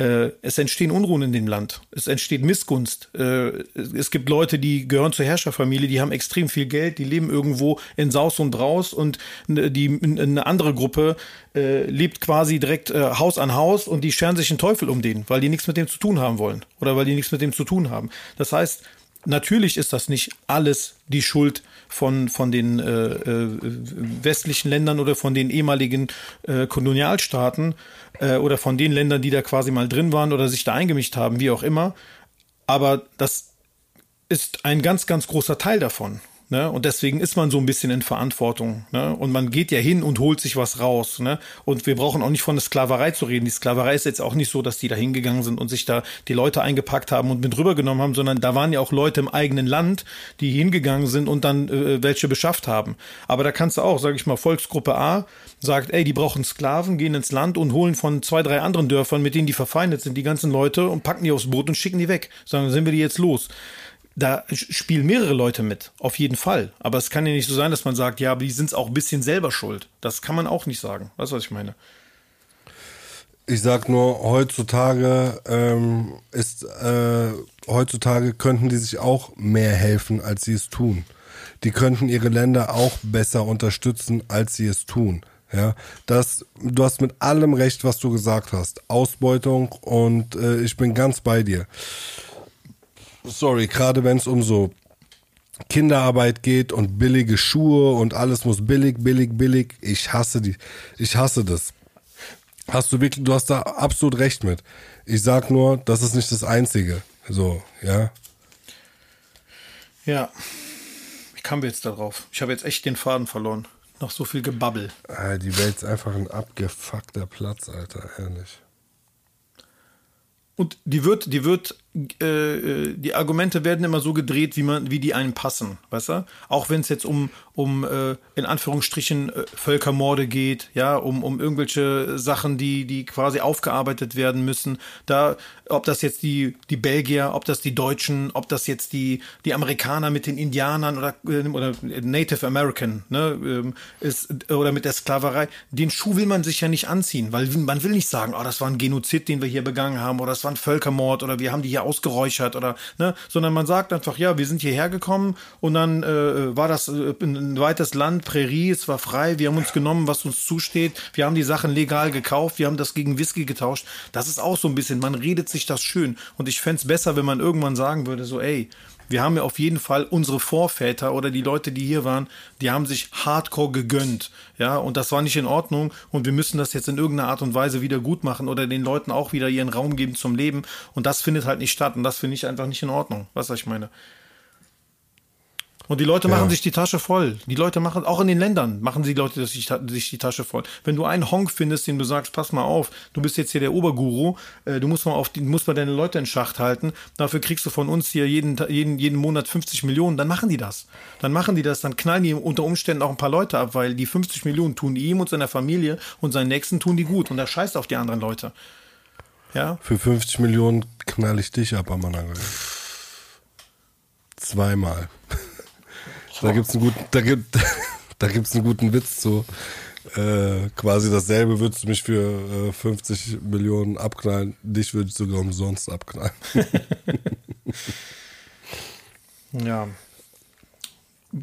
Äh, es entstehen Unruhen in dem Land. Es entsteht Missgunst. Äh, es gibt Leute, die gehören zur Herrscherfamilie, die haben extrem viel Geld, die leben irgendwo in Saus und Braus und die, eine andere Gruppe äh, lebt quasi direkt Haus an Haus und die scheren sich den Teufel um den, weil die nichts mit dem zu tun haben wollen oder weil die nichts mit dem zu tun haben. Das heißt, Natürlich ist das nicht alles die Schuld von, von den äh, äh, westlichen Ländern oder von den ehemaligen äh, Kolonialstaaten äh, oder von den Ländern, die da quasi mal drin waren oder sich da eingemischt haben, wie auch immer. Aber das ist ein ganz, ganz großer Teil davon. Ne? Und deswegen ist man so ein bisschen in Verantwortung. Ne? Und man geht ja hin und holt sich was raus. Ne? Und wir brauchen auch nicht von der Sklaverei zu reden. Die Sklaverei ist jetzt auch nicht so, dass die da hingegangen sind und sich da die Leute eingepackt haben und mit rübergenommen haben, sondern da waren ja auch Leute im eigenen Land, die hingegangen sind und dann äh, welche beschafft haben. Aber da kannst du auch, sage ich mal, Volksgruppe A sagt, ey, die brauchen Sklaven, gehen ins Land und holen von zwei, drei anderen Dörfern, mit denen die verfeindet sind, die ganzen Leute und packen die aufs Boot und schicken die weg. Sagen, sind wir die jetzt los da spielen mehrere Leute mit, auf jeden Fall. Aber es kann ja nicht so sein, dass man sagt, ja, aber die sind es auch ein bisschen selber schuld. Das kann man auch nicht sagen. Weißt du, was ich meine? Ich sag nur, heutzutage ähm, ist äh, heutzutage könnten die sich auch mehr helfen, als sie es tun. Die könnten ihre Länder auch besser unterstützen, als sie es tun. Ja, das, du hast mit allem recht, was du gesagt hast. Ausbeutung und äh, ich bin ganz bei dir sorry, gerade wenn es um so Kinderarbeit geht und billige Schuhe und alles muss billig, billig, billig. Ich hasse die, ich hasse das. Hast du wirklich, du hast da absolut recht mit. Ich sag nur, das ist nicht das Einzige. So, ja. Ja. Wie kamen wir jetzt darauf? Ich habe jetzt echt den Faden verloren. Noch so viel Gebabbel. Die Welt ist einfach ein abgefuckter Platz, Alter, ehrlich. Und die wird, die wird äh, äh, die Argumente werden immer so gedreht, wie man, wie die einem passen, weißt du? Auch wenn es jetzt um, um äh, in Anführungsstrichen äh, Völkermorde geht, ja, um, um irgendwelche Sachen, die, die quasi aufgearbeitet werden müssen. Da, ob das jetzt die, die Belgier, ob das die Deutschen, ob das jetzt die, die Amerikaner mit den Indianern oder, äh, oder Native American, ne, ähm, ist, oder mit der Sklaverei, den Schuh will man sich ja nicht anziehen, weil man will nicht sagen, oh, das war ein Genozid, den wir hier begangen haben, oder das war ein Völkermord, oder wir haben die hier hier ausgeräuchert oder, ne, sondern man sagt einfach, ja, wir sind hierher gekommen und dann äh, war das äh, ein weites Land, Prärie, es war frei, wir haben uns genommen, was uns zusteht, wir haben die Sachen legal gekauft, wir haben das gegen Whisky getauscht. Das ist auch so ein bisschen, man redet sich das schön und ich fände es besser, wenn man irgendwann sagen würde, so, ey, Wir haben ja auf jeden Fall unsere Vorväter oder die Leute, die hier waren, die haben sich hardcore gegönnt. Ja, und das war nicht in Ordnung. Und wir müssen das jetzt in irgendeiner Art und Weise wieder gut machen oder den Leuten auch wieder ihren Raum geben zum Leben. Und das findet halt nicht statt. Und das finde ich einfach nicht in Ordnung. Was ich meine? Und die Leute machen Ja. sich die Tasche voll. Die Leute machen, auch in den Ländern, machen die Leute sich, sich die Tasche voll. Wenn du einen Honk findest, den du sagst, pass mal auf, du bist jetzt hier der Oberguru, äh, du musst mal auf die, musst mal deine Leute in Schacht halten, dafür kriegst du von uns hier jeden, jeden, jeden Monat 50 Millionen, dann machen die das. Dann machen die das, dann knallen die unter Umständen auch ein paar Leute ab, weil die 50 Millionen tun ihm und seiner Familie und seinen Nächsten tun die gut und er scheißt auf die anderen Leute. Ja, Für 50 Millionen knall ich dich ab, Amananga. Zweimal. Da gibt's einen guten, da gibt, da gibt's einen guten Witz zu. Äh, quasi dasselbe würdest du mich für äh, 50 Millionen abknallen, dich würde ich sogar umsonst abknallen. ja.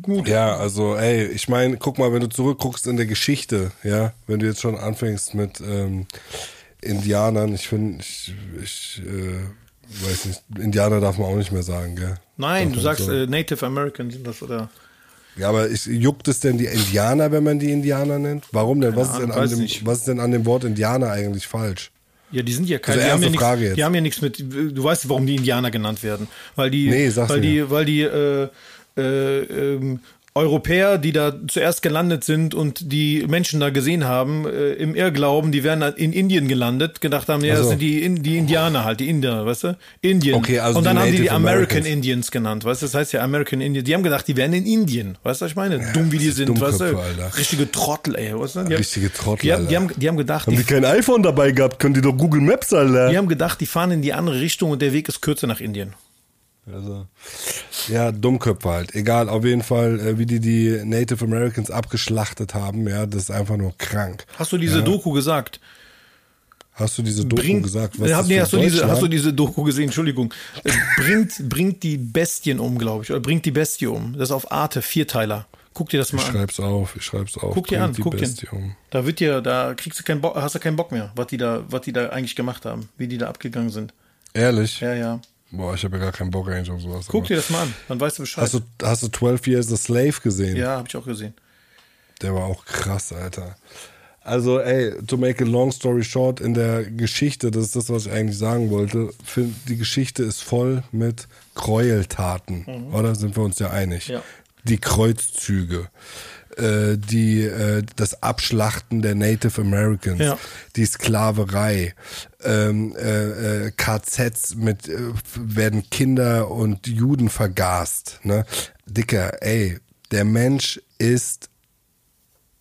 Gut. Ja, also ey, ich meine, guck mal, wenn du zurückguckst in der Geschichte, ja, wenn du jetzt schon anfängst mit ähm, Indianern, ich finde, ich, ich äh, weiß nicht, Indianer darf man auch nicht mehr sagen, gell? Nein, Darf du sagst so. äh, Native American sind das oder? Ja, aber ich, juckt es denn die Indianer, wenn man die Indianer nennt? Warum denn? Was ist, denn Ahnung, an weiß dem, was ist denn an dem Wort Indianer eigentlich falsch? Ja, die sind ja keine. Also die, haben ja jetzt. die haben ja nichts mit. Du weißt, warum die Indianer genannt werden, weil die, Nee, weil mir. die, weil die äh, äh, ähm, Europäer, die da zuerst gelandet sind und die Menschen da gesehen haben, äh, im Irrglauben, die wären in Indien gelandet, gedacht haben, ja, Ach das sind die, In, die Indianer halt, die Inder, weißt du? Indien. Okay, also und dann die haben die die American Americans. Indians genannt, weißt du? Das heißt ja American Indians. Die haben gedacht, die wären in Indien, weißt du, was ich meine? Dumm wie die sind weißt du? Richtige Trottel, ey, weißt du? Die Richtige Trottel, Die haben, die haben, die haben gedacht, Haben die kein iPhone dabei gehabt? Können die doch Google Maps, Alter? Die haben gedacht, die fahren in die andere Richtung und der Weg ist kürzer nach Indien. Also, ja, Dummköpfe halt. Egal, auf jeden Fall, äh, wie die die Native Americans abgeschlachtet haben, ja, das ist einfach nur krank. Hast du diese Doku gesagt? Hast du diese Doku Bringt, gesagt? Was Ja, das nee, hast, du diese, hast du diese Doku gesehen? Entschuldigung. Äh, bringt, bringt die Bestien um, glaube ich. Oder bringt die Bestie um. Das ist auf Arte, Vierteiler. Guck dir das mal Ich an. schreib's auf, ich schreib's auf. Guck dir an, guck dir. Um. Da wird dir, da kriegst du keinen Bock, hast du keinen Bock mehr, was die da, was die da eigentlich gemacht haben, wie die da abgegangen sind. Ehrlich? Ja, ja. Boah, ich habe ja gar keinen Bock eigentlich auf sowas. Guck dir das mal an, dann weißt du Bescheid. Hast du, hast du 12 Years a Slave gesehen? ja, habe ich auch gesehen. Der war auch krass, Alter. Also, ey, to make a long story short, in der Geschichte, das ist das, was ich eigentlich sagen wollte, die Geschichte ist voll mit Gräueltaten, oder? Sind wir uns ja einig? Mhm. Ja. Die Kreuzzüge, äh, die, äh, das Abschlachten der Native Americans, Ja. die Sklaverei, ähm, äh, äh, KZs mit, äh, werden Kinder und Juden vergast, ne? Dicker, ey, der Mensch ist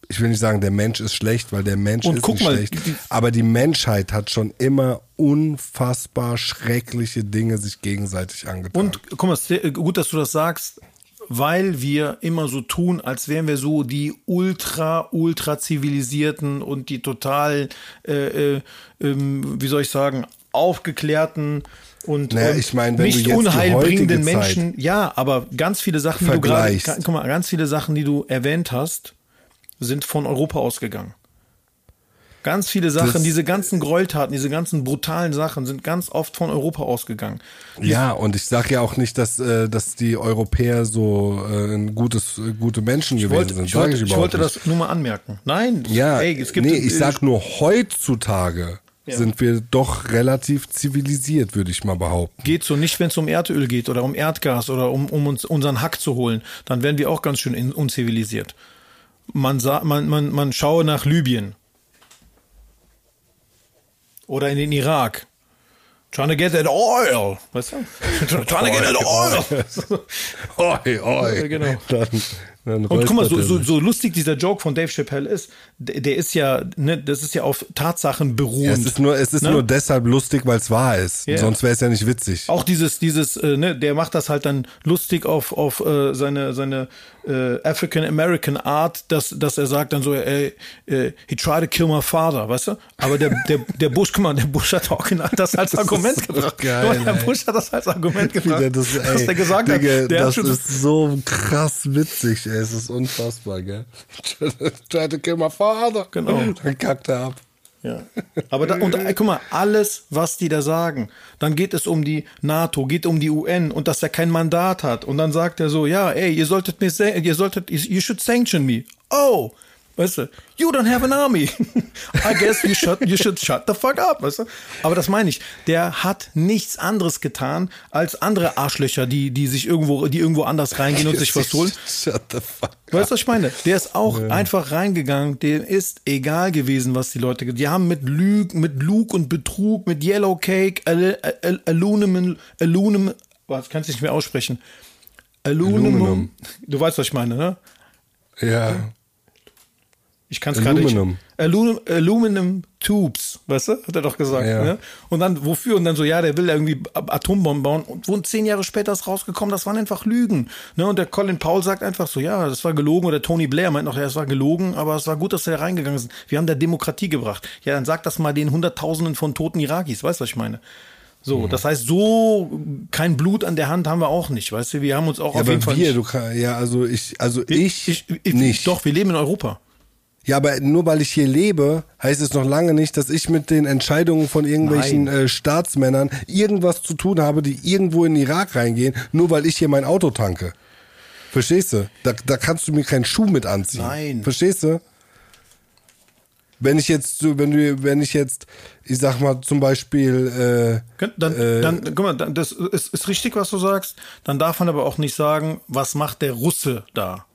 ich will nicht sagen, der Mensch ist schlecht, weil der Mensch Und ist nicht mal, schlecht. Aber die Menschheit hat schon immer unfassbar schreckliche Dinge sich gegenseitig angetan. Und guck mal, gut, dass du das sagst, weil wir immer so tun, als wären wir so die ultra, ultra zivilisierten und die total, äh, äh, ähm, wie soll ich sagen, aufgeklärten und Naja, ähm, ich du nicht unheilbringenden Menschen. Ja, aber ganz viele Sachen, die du gerade, guck mal, ganz viele Sachen, die du erwähnt hast, sind von Europa ausgegangen. Ganz viele Sachen, Das- diese ganzen Gräueltaten, diese ganzen brutalen Sachen sind ganz oft von Europa ausgegangen. ja, und ich sage ja auch nicht, dass, äh, dass die Europäer so äh, ein gutes, äh, gute Menschen Ich gewesen wollte, sind. ich wollte, ich überhaupt wollte das nur mal anmerken. Nein, Ja, ey, es gibt nee, ich äh, sag nur heutzutage Ja. sind wir doch relativ zivilisiert, würde ich mal behaupten. geht so nicht, wenn es um Erdöl geht oder um Erdgas oder um, um uns unseren Hack zu holen, dann werden wir auch ganz schön in, unzivilisiert. Man, sah, man, man, man schaue nach Libyen oder in den Irak. Trying to get that oil. Weißt du? Trying to get that oil. Oi, oi. Ja, genau. Dann, Und guck mal, so, so, so lustig dieser Joke von Dave Chappelle ist, der, der ist ja, ne, das ist ja auf Tatsachen Ja, beruhend. es ist nur, es ist Ne? nur deshalb lustig, weil es wahr ist. Ja. Sonst wäre es ja nicht witzig. Auch dieses, dieses, äh, ne, der macht das halt dann lustig auf, auf äh, seine, seine äh, African American Art, dass, dass er sagt dann so, äh, äh, he tried to kill my father, weißt du? Aber der, der, der Bush, guck mal, der Bush hat auch genau das als Das Argument so gebracht. geil, der ey. Bush hat das als Argument gebracht. der das, ey, was der gesagt Digga, hat. Der hat das schon, ist so krass witzig, ey. Es ist unfassbar, gell? Try to kill my father. Genau. Dann kackt er ab. Ja. Aber da, und äh, guck mal, alles, was die da sagen, dann geht es um die NATO, geht um die UN und dass er kein Mandat hat. Und dann sagt er so, ja, ey, ihr solltet mir, ihr solltet, you should sanction me. Oh, Weißt du, you don't have an army. I guess you should, you should shut the fuck up, weißt du? Aber das meine ich. Der hat nichts anderes getan als andere Arschlöcher, die, die sich irgendwo, die irgendwo anders reingehen und sich was holen. Shut the fuck up. Weißt du, was ich meine? Der ist auch ja. einfach reingegangen. Dem ist egal gewesen, was die Leute, die haben mit Lüg, mit Lug und Betrug, mit Yellow Cake, Aluminum, Aluminum, was kannst du nicht mehr aussprechen? Aluminum. Aluminum. Du weißt, was ich meine, ne? Ja. Ich kann es gerade nicht. Aluminum, Aluminum Tubes, weißt du? Hat er doch gesagt. Ja. Ne? Und dann, wofür? Und dann so, ja, der will irgendwie Atombomben bauen. Und wo zehn Jahre später ist rausgekommen, das waren einfach Lügen. Ne? Und der Colin Powell sagt einfach so, ja, das war gelogen. Oder Tony Blair meint noch, ja, es war gelogen, aber es war gut, dass er da reingegangen ist. Wir haben der Demokratie gebracht. Ja, dann sag das mal den Hunderttausenden von toten Irakis. Weißt du, was ich meine? So, mhm. das heißt, so kein Blut an der Hand haben wir auch nicht, weißt du? Wir haben uns auch ja, auf jeden Fall. Wir, nicht, du ja, also ich, also ich, ich, ich, nicht. Doch, wir leben in Europa. Ja, aber nur weil ich hier lebe, heißt es noch lange nicht, dass ich mit den Entscheidungen von irgendwelchen äh, Staatsmännern irgendwas zu tun habe, die irgendwo in den Irak reingehen, nur weil ich hier mein Auto tanke. Verstehst du? Da, da kannst du mir keinen Schuh mit anziehen. Nein. Verstehst du? Wenn ich jetzt, wenn du, wenn ich jetzt, ich sag mal zum Beispiel, äh, dann, äh, dann, guck mal, das ist, ist richtig, was du sagst. Dann darf man aber auch nicht sagen, was macht der Russe da?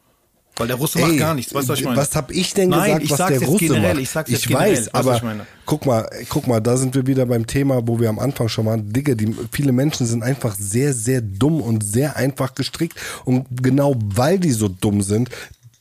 Weil der Russe Ey, macht gar nichts. Weißt du, was ich meine? Was habe ich denn Nein, gesagt, ich was der Russe generell, macht? Ich, sag's ich generell, weiß, aber guck mal, guck mal, da sind wir wieder beim Thema, wo wir am Anfang schon waren. Digga, die, viele Menschen sind einfach sehr, sehr dumm und sehr einfach gestrickt. Und genau weil die so dumm sind,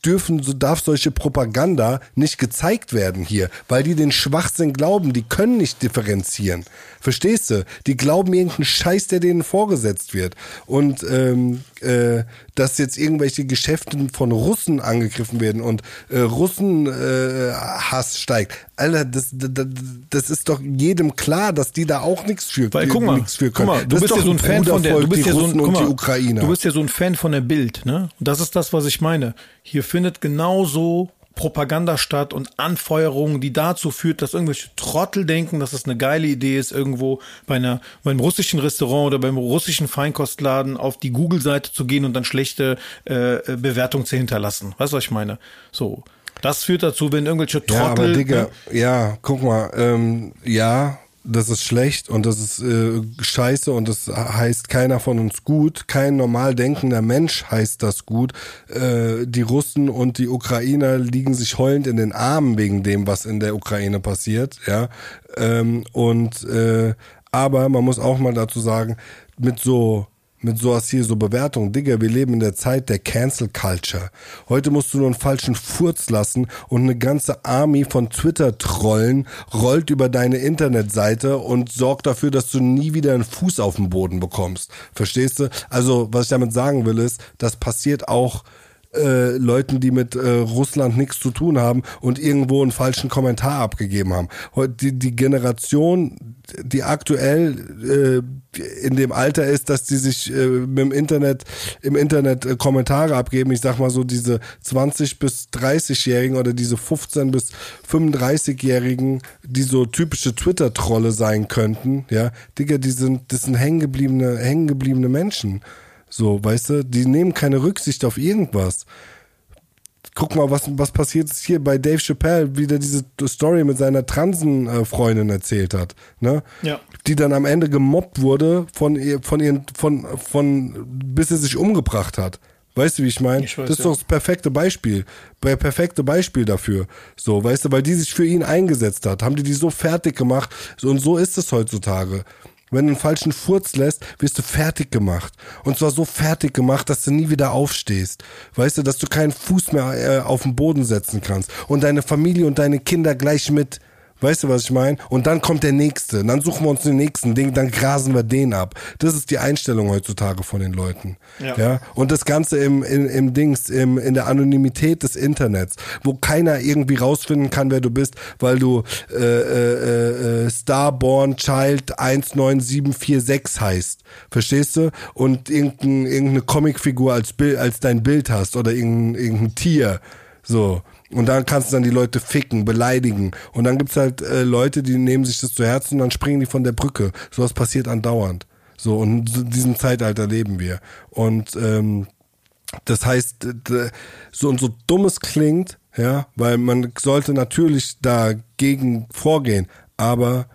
dürfen, so darf solche Propaganda nicht gezeigt werden hier, weil die den Schwachsinn glauben, die können nicht differenzieren. Verstehst du? Die glauben irgendeinen Scheiß, der denen vorgesetzt wird. Und ähm, äh, dass jetzt irgendwelche Geschäfte von Russen angegriffen werden und äh, Russenhass äh, steigt. Alter, das, das, das ist doch jedem klar, dass die da auch nichts für, Weil, guck mal, nichts für können. Guck mal, du das bist doch so ein Fan von der, du bist ja so ein, mal, Ukrainer. Du bist ja so ein Fan von der Bild, ne? Und das ist das, was ich meine. Hier findet genauso Propaganda statt und Anfeuerungen, die dazu führt, dass irgendwelche Trottel denken, dass es eine geile Idee ist, irgendwo bei einer, beim russischen Restaurant oder beim russischen Feinkostladen auf die Google-Seite zu gehen und dann schlechte äh, Bewertungen zu hinterlassen. Weißt du, was ich meine? So. Das führt dazu, wenn irgendwelche Trottel. Ja, aber Digga, ne? ja, guck mal, ähm, ja, das ist schlecht und das ist äh, scheiße und das heißt keiner von uns gut. Kein normal denkender Mensch heißt das gut. Äh, die Russen und die Ukrainer liegen sich heulend in den Armen wegen dem, was in der Ukraine passiert. Ja, ähm, und äh, aber man muss auch mal dazu sagen, mit so mit sowas hier, so Bewertungen. Digga, wir leben in der Zeit der Cancel Culture. Heute musst du nur einen falschen Furz lassen und eine ganze Army von Twitter-Trollen rollt über deine Internetseite und sorgt dafür, dass du nie wieder einen Fuß auf den Boden bekommst. Verstehst du? Also, was ich damit sagen will, ist, das passiert auch äh, Leuten, die mit äh, Russland nichts zu tun haben und irgendwo einen falschen Kommentar abgegeben haben. Die, die Generation, die aktuell äh, in dem Alter ist, dass die sich äh, dem Internet im Internet äh, Kommentare abgeben. Ich sag mal so diese 20 bis 30-Jährigen oder diese 15 bis 35-Jährigen, die so typische Twitter-Trolle sein könnten, ja, Digga, die sind, das sind hängengebliebene, hängengebliebene Menschen. So, weißt du, die nehmen keine Rücksicht auf irgendwas. Guck mal, was, was passiert ist hier bei Dave Chappelle, wie der diese Story mit seiner Transenfreundin erzählt hat, ne? Ja. Die dann am Ende gemobbt wurde von ihr, von ihren, von, von, bis er sich umgebracht hat. Weißt du, wie ich meine? Das ist ja. doch das perfekte Beispiel. Der perfekte Beispiel dafür. So, weißt du, weil die sich für ihn eingesetzt hat, haben die die so fertig gemacht. Und so ist es heutzutage. Wenn du einen falschen Furz lässt, wirst du fertig gemacht. Und zwar so fertig gemacht, dass du nie wieder aufstehst. Weißt du, dass du keinen Fuß mehr äh, auf den Boden setzen kannst. Und deine Familie und deine Kinder gleich mit. Weißt du, was ich meine? Und dann kommt der nächste. Dann suchen wir uns den nächsten Ding, dann grasen wir den ab. Das ist die Einstellung heutzutage von den Leuten. Ja. ja? Und das Ganze im, im, im Dings, im, in der Anonymität des Internets, wo keiner irgendwie rausfinden kann, wer du bist, weil du äh, äh, äh, Starborn Child 19746 heißt. Verstehst du? Und irgendein, irgendeine Comicfigur als Bild, als dein Bild hast oder irgendein, irgendein Tier. So Und dann kannst du dann die Leute ficken, beleidigen. Und dann gibt's halt äh, Leute, die nehmen sich das zu Herzen und dann springen die von der Brücke. Sowas passiert andauernd. So, und in diesem Zeitalter leben wir. Und ähm, das heißt, so und so dumm es klingt, ja, weil man sollte natürlich dagegen vorgehen, aber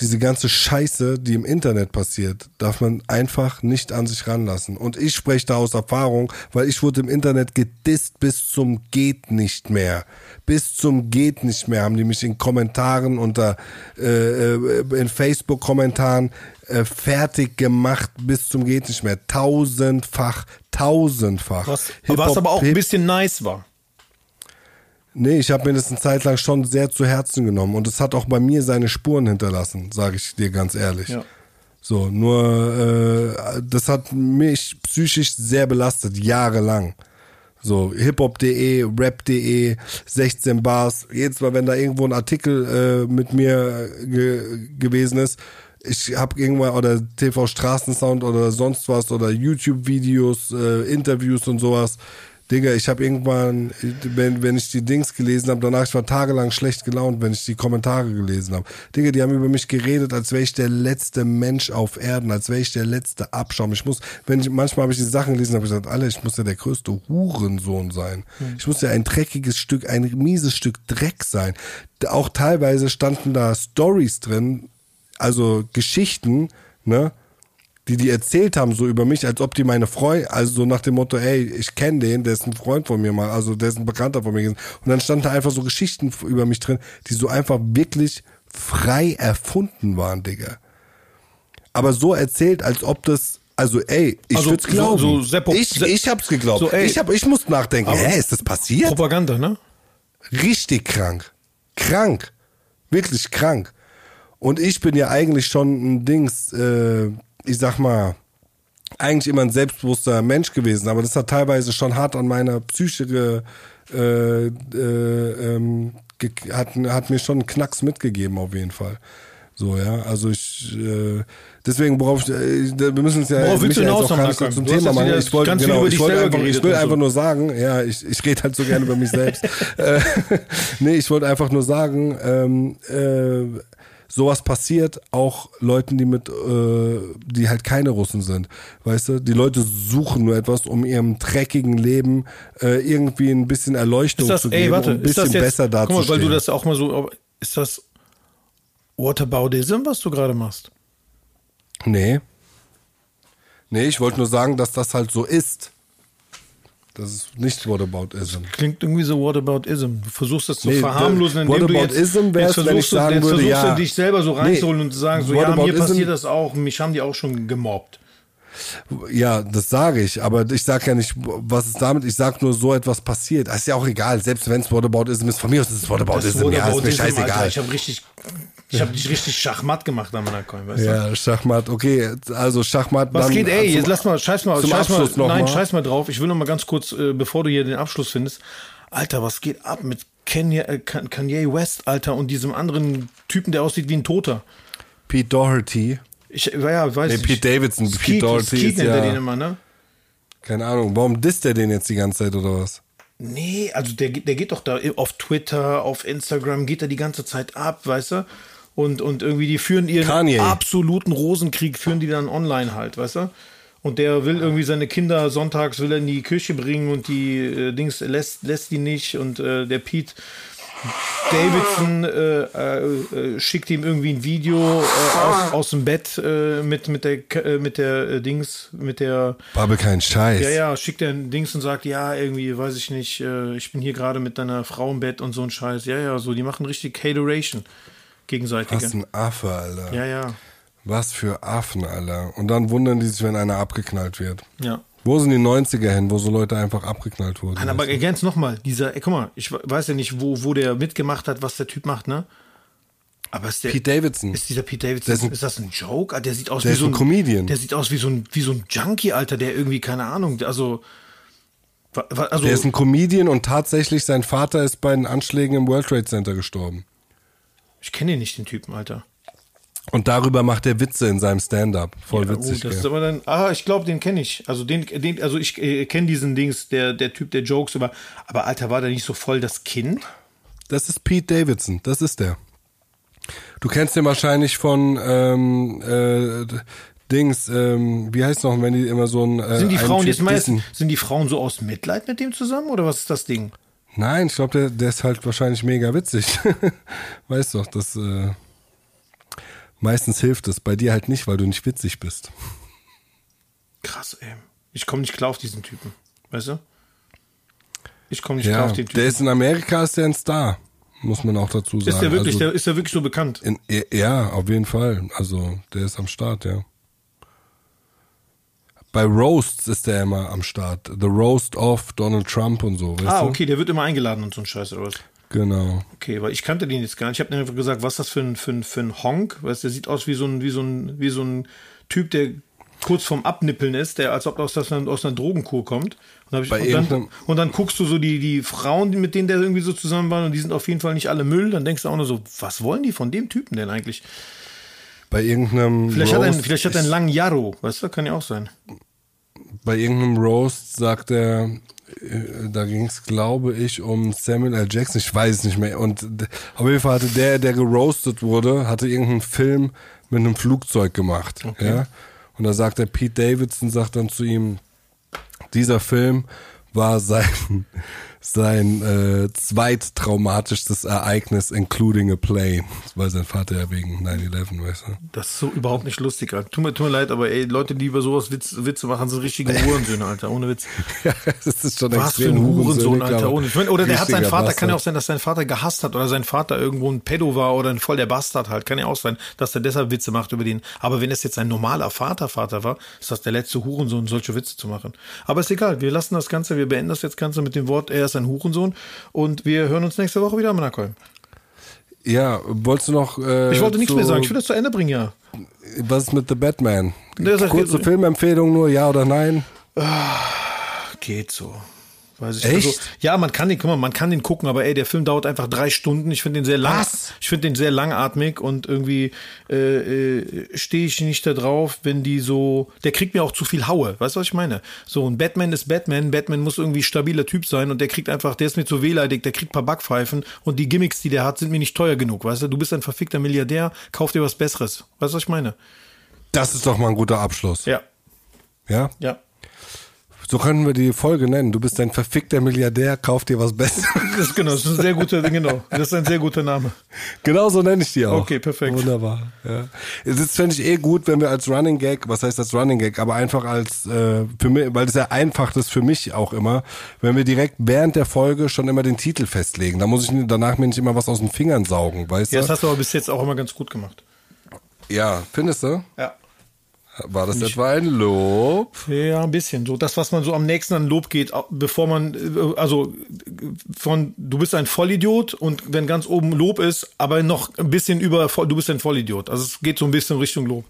diese ganze Scheiße, die im Internet passiert, darf man einfach nicht an sich ranlassen. Und ich spreche da aus Erfahrung, weil ich wurde im Internet gedisst bis zum geht nicht mehr. Bis zum geht nicht mehr haben die mich in Kommentaren unter äh, äh in Facebook Kommentaren äh, fertig gemacht bis zum geht nicht mehr. Tausendfach, tausendfach. Was, was aber auch ein bisschen nice war. Nee, ich habe mir das eine Zeit lang schon sehr zu Herzen genommen und es hat auch bei mir seine Spuren hinterlassen, sage ich dir ganz ehrlich. Ja. So, nur äh, das hat mich psychisch sehr belastet, jahrelang. So, hiphop.de, rap.de, 16 Bars. Jedes Mal, wenn da irgendwo ein Artikel äh, mit mir ge gewesen ist, ich habe irgendwann oder TV Straßensound oder sonst was oder YouTube-Videos, äh, Interviews und sowas Digga, ich habe irgendwann, wenn, wenn ich die Dings gelesen habe, danach, ich war tagelang schlecht gelaunt, wenn ich die Kommentare gelesen habe. Digga, die haben über mich geredet, als wäre ich der letzte Mensch auf Erden, als wäre ich der letzte Abschaum. Ich muss, wenn ich, manchmal habe ich die Sachen gelesen, habe ich gesagt, alle, ich muss ja der größte Hurensohn sein. Mhm. Ich muss ja ein dreckiges Stück, ein mieses Stück Dreck sein. Auch teilweise standen da Stories drin, also Geschichten, ne? Die die erzählt haben so über mich, als ob die meine Freunde, also so nach dem Motto, ey, ich kenne den, der ist ein Freund von mir mal, also der ist ein Bekannter von mir. Und dann standen da einfach so Geschichten über mich drin, die so einfach wirklich frei erfunden waren, Digga. Aber so erzählt, als ob das also ey, ich also, würde es glauben. So, so ich, ich hab's geglaubt. So, ich, hab, ich muss nachdenken, hä, ist das passiert? Propaganda, ne? Richtig krank. Krank. Wirklich krank. Und ich bin ja eigentlich schon ein Dings, äh, ich sag mal, eigentlich immer ein selbstbewusster Mensch gewesen, aber das hat teilweise schon hart an meiner Psyche ge, äh, äh, ähm, hat, hat mir schon einen Knacks mitgegeben auf jeden Fall. So, ja, also ich, äh, deswegen, worauf ich, äh, wir müssen es ja, willst du hinaus auch gar nicht zum Thema machen. Ich wollte, genau, ich wollte einfach, ich will einfach so. nur sagen, ja, ich, ich rede halt so gerne über mich selbst. äh, nee, ich wollte einfach nur sagen, ähm, äh, sowas passiert auch Leuten, die mit, äh, die halt keine Russen sind. Weißt du, die Leute suchen nur etwas, um ihrem dreckigen Leben äh, irgendwie ein bisschen Erleuchtung das, zu geben, ey, warte, um ein bisschen jetzt, besser dazustehen. Guck mal, weil du das auch mal so, ist das Whataboutism, was du gerade machst? Nee. Nee, ich wollte nur sagen, dass das halt so ist. Das ist nicht Whataboutism. Klingt irgendwie so Whataboutism. Du versuchst das zu nee, verharmlosen, indem Whataboutism du jetzt, jetzt wenn ich sagen jetzt würde, versuchst ja. du dich selber so reinzuholen nee, und zu sagen, so, ja, mir passiert das auch, mich haben die auch schon gemobbt. Ja, das sage ich, aber ich sage ja nicht, was ist damit, ich sage nur, so etwas passiert. Das ist ja auch egal, selbst wenn es Whataboutism ist, von mir aus ist es Whataboutism, Whataboutism ja, ist mir scheißegal. Alter, ich habe richtig ich habe dich richtig Schachmatt gemacht an meiner Coin, weißt du? Ja, Schachmatt, okay. Also Schachmatt. Was geht, ey, jetzt lass mal, scheiß mal, scheiß mal, nein, mal. scheiß mal drauf. Ich will noch mal ganz kurz, äh, bevor du hier den Abschluss findest. Alter, was geht ab mit Kanye, äh, Kanye West, Alter, und diesem anderen Typen, der aussieht wie ein Toter? Pete Doherty. Ich, ja, weiß nee, Pete Davidson. Skeet, Pete Doherty Skeet ist ja, er den immer, ne? Keine Ahnung. Warum disst er den jetzt die ganze Zeit oder was? Nee, also der, der geht doch da auf Twitter, auf Instagram, geht er die ganze Zeit ab, weißt du? Und, und irgendwie die führen ihren Kanye. absoluten Rosenkrieg, führen die dann online halt, weißt du? Und der will irgendwie seine Kinder sonntags will er in die Kirche bringen und die äh, Dings lässt, lässt die nicht und äh, der Pete Davidson äh, äh, schickt ihm irgendwie ein Video äh, aus, aus, dem Bett äh, mit, mit der, äh, mit der äh, Dings, mit der. Babbel kein Scheiß. Ja, ja, schickt er ein Dings und sagt, ja, irgendwie, weiß ich nicht, ich bin hier gerade mit deiner Frau im Bett und so ein Scheiß. Ja, ja, so, die machen richtig Hateration gegenseitige. Was ein Affe, Alter. Ja, ja. Was für Affen, Alter. Und dann wundern die sich, wenn einer abgeknallt wird. Ja. Wo sind die 90er hin, wo so Leute einfach abgeknallt wurden? Nein, aber ganz nochmal, dieser, ey, guck mal, ich weiß ja nicht, wo, wo der mitgemacht hat, was der Typ macht, ne? Aber ist der, Pete Davidson. Ist dieser Pete Davidson, ist, ein, ist, das ein Joke? Ah, der sieht aus der wie so ein, Comedian. Der sieht aus wie so ein, wie so ein Junkie, Alter, der irgendwie, keine Ahnung, also, also. Der ist ein Comedian und tatsächlich sein Vater ist bei den Anschlägen im World Trade Center gestorben. Ich kenne den nicht, den Typen, Alter. Und darüber macht er Witze in seinem Stand-up. Voll Ja, witzig. gut, das ist aber dann, ah, ich glaube, den kenne ich. Also den, den, also ich äh, kenne diesen Dings, der, der Typ, der Jokes über, aber Alter, war der nicht so voll das Kind? Das ist Pete Davidson, das ist der. Du kennst den wahrscheinlich von ähm, äh, Dings, ähm, wie heißt noch, wenn die immer so ein äh, Sind die Frauen jetzt meistens, sind die Frauen so aus Mitleid mit dem zusammen oder was ist das Ding? Nein, ich glaube, der, der ist halt wahrscheinlich mega witzig. weißt doch, das äh, meistens hilft es. Bei dir halt nicht, weil du nicht witzig bist. Krass, ey. Ich komme nicht klar auf diesen Typen. Weißt du? Ich komme nicht klar Ja, auf den Typen. der ist in Amerika ist der ein Star, muss man auch dazu sagen. ist der wirklich, also, der, ist der wirklich so bekannt? in, ja, auf jeden Fall. Also der ist am Start, ja. Bei Roasts ist der immer am Start. The Roast of Donald Trump und so, Ah, du? okay, der wird immer eingeladen und so ein Scheiß oder was? Genau. Okay, weil ich kannte den jetzt gar nicht. Ich habe mir einfach gesagt, was ist das für ein, für ein, für ein Honk? Weißt du, der sieht aus wie so ein, wie so ein, wie so ein Typ, der kurz vorm Abnippeln ist, der als ob aus, das, aus einer Drogenkur kommt. Und, ich, Bei und, dann, und dann guckst du so die, die Frauen, mit denen der irgendwie so zusammen war, und die sind auf jeden Fall nicht alle Müll. Dann denkst du auch nur so, was wollen die von dem Typen denn eigentlich? Bei irgendeinem Vielleicht hat er, Roast, einen- vielleicht hat er einen langen Jarro, weißt du, kann ja auch sein. Bei irgendeinem Roast sagt er, äh, da ging es, glaube ich, um Samuel L. Jackson, ich weiß es nicht mehr. Und auf jeden Fall hatte der, der geroastet wurde, hatte irgendeinen Film mit einem Flugzeug gemacht. Ja? Und da sagt der Pete Davidson, sagt dann zu ihm, dieser Film war sein, sein äh, zweittraumatischstes Ereignis, including a plane. Weil sein Vater ja wegen 9-11, weißt du. Das ist so überhaupt nicht lustig, Alter. Tut mir, tut mir leid, aber ey, Leute, die über sowas Witz, Witze machen, sind richtige Hurensöhne, Alter, ohne Witz. Ja, das ist schon Was für extrem ein Hurensohn, Alter. Ohne. Ich mein, Oder der hat seinen Vater, kann ja auch Bastard. sein, dass sein Vater gehasst hat oder sein Vater irgendwo ein Pedo war oder ein voll der Bastard halt. Kann ja auch sein, dass er deshalb Witze macht über den. Aber wenn es jetzt ein normaler Vater, Vater war, ist das der letzte Hurensohn, solche Witze zu machen. Aber ist egal, wir lassen das Ganze, wir beenden das jetzt Ganze mit dem Wort, er ist ein Hurensohn und wir hören uns nächste Woche wieder am Nackholm. Ja, wolltest du noch. Äh, Ich wollte nichts zu- mehr sagen, ich will das zu Ende bringen, ja. Was ist mit The Batman? Kurze Filmempfehlung nur, ja oder nein? Geht so. Weiß ich Echt? Also, ja, man kann den, guck mal, man kann den gucken, aber ey, der Film dauert einfach drei Stunden. Ich finde den sehr lang. Was? Ich finde den sehr langatmig und irgendwie äh, äh, stehe ich nicht da drauf, wenn die so. Der kriegt mir auch zu viel Haue. Weißt du, was ich meine? So, ein Batman ist Batman. Batman muss irgendwie stabiler Typ sein und der kriegt einfach, der ist mir zu wehleidig, der kriegt ein paar Backpfeifen und die Gimmicks, die der hat, sind mir nicht teuer genug. Weißt du, du bist ein verfickter Milliardär, kauf dir was Besseres. Weißt du, was ich meine? Das ist doch mal ein guter Abschluss. Ja, Ja? ja. So können wir die Folge nennen. Du bist ein verfickter Milliardär, kauf dir was Besseres. Das ist genau, das ist ein sehr guter, genau. Das ist ein sehr guter Name. genau so nenne ich die auch. Okay, perfekt. Wunderbar. Ja. Es ist, fände ich eh gut, wenn wir als Running Gag, was heißt als Running Gag, aber einfach als, äh, für mich, weil das ja einfach ist für mich auch immer, wenn wir direkt während der Folge schon immer den Titel festlegen. Da muss ich danach mir nicht immer was aus den Fingern saugen, weißt Ja, du? das hast du aber bis jetzt auch immer ganz gut gemacht. Ja, findest du? Ja. War das etwa ein Lob? Ja, ein bisschen. So das, was man so am nächsten an Lob geht, bevor man, äh, also von du bist ein Vollidiot und wenn ganz oben Lob ist, aber noch ein bisschen über, du bist ein Vollidiot. Also es geht so ein bisschen Richtung Lob.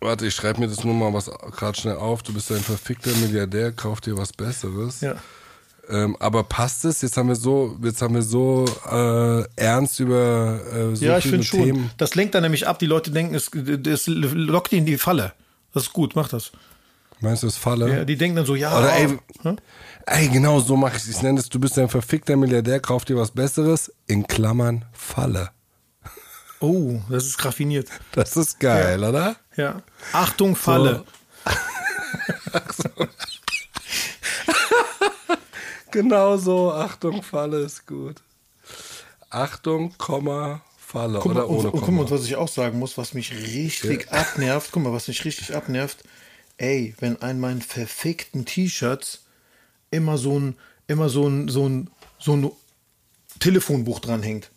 Warte, ich schreibe mir das nur mal was gerade schnell auf. Du bist ein verfickter Milliardär, kauf dir was Besseres. Ja. Ähm, aber passt es? Jetzt haben wir so, jetzt haben wir so äh, ernst über äh, so ja, ich finde schon. Das lenkt dann nämlich ab. Die Leute denken, es, es lockt in die Falle. Das ist gut, mach das. Meinst du, es falle? Ja, die denken dann so, ja. Oder ey, Hm? ey, genau so mache ich es. Ich nenne es, du bist ein verfickter Milliardär, kauf dir was Besseres. In Klammern Falle. Oh, das ist raffiniert. Das ist geil, oder? Ja. Achtung, Falle. Genau so. Achtung, Falle ist gut. Achtung, Komma, Falle. Guck mal, oder und, ohne und guck Komma. mal, und was ich auch sagen muss, was mich richtig abnervt, guck mal, was mich richtig abnervt, ey, wenn an meinen verfickten T-Shirts immer so ein, immer so ein, so ein, so ein Telefonbuch dranhängt.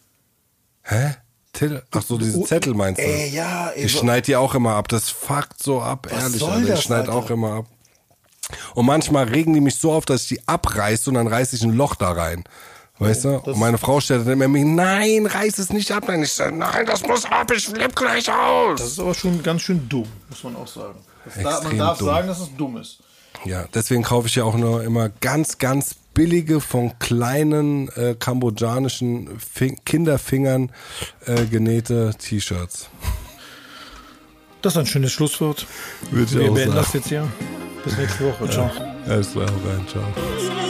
Hä? Till? Ach so, diese Zettel meinst du? Ey, ja, ey, Ich so- schneid die auch immer ab. Das fuckt so ab, ehrlich. soll Alter. das, ich schneid Alter? auch immer ab. Und manchmal regen die mich so auf, dass ich die abreiße und dann reiße ich ein Loch da rein. Weißt du? Und meine Frau stellt dann immer nein, reiß es nicht ab. Nein, ich sage, nein, das muss ab, ich flipp gleich aus. Das ist aber schon ganz schön dumm, muss man auch sagen. Da, man darf dumm. sagen, dass es dumm ist. Ja, deswegen kaufe ich ja auch nur immer ganz, ganz billige von kleinen äh, kambodschanischen Fin Kinderfingern äh, genähte T-Shirts. Das ist ein schönes Schlusswort. Würde ich Wir auch beenden sagen. das jetzt hier. Bis nächste Woche. Ciao. Alles klar, rein, ciao.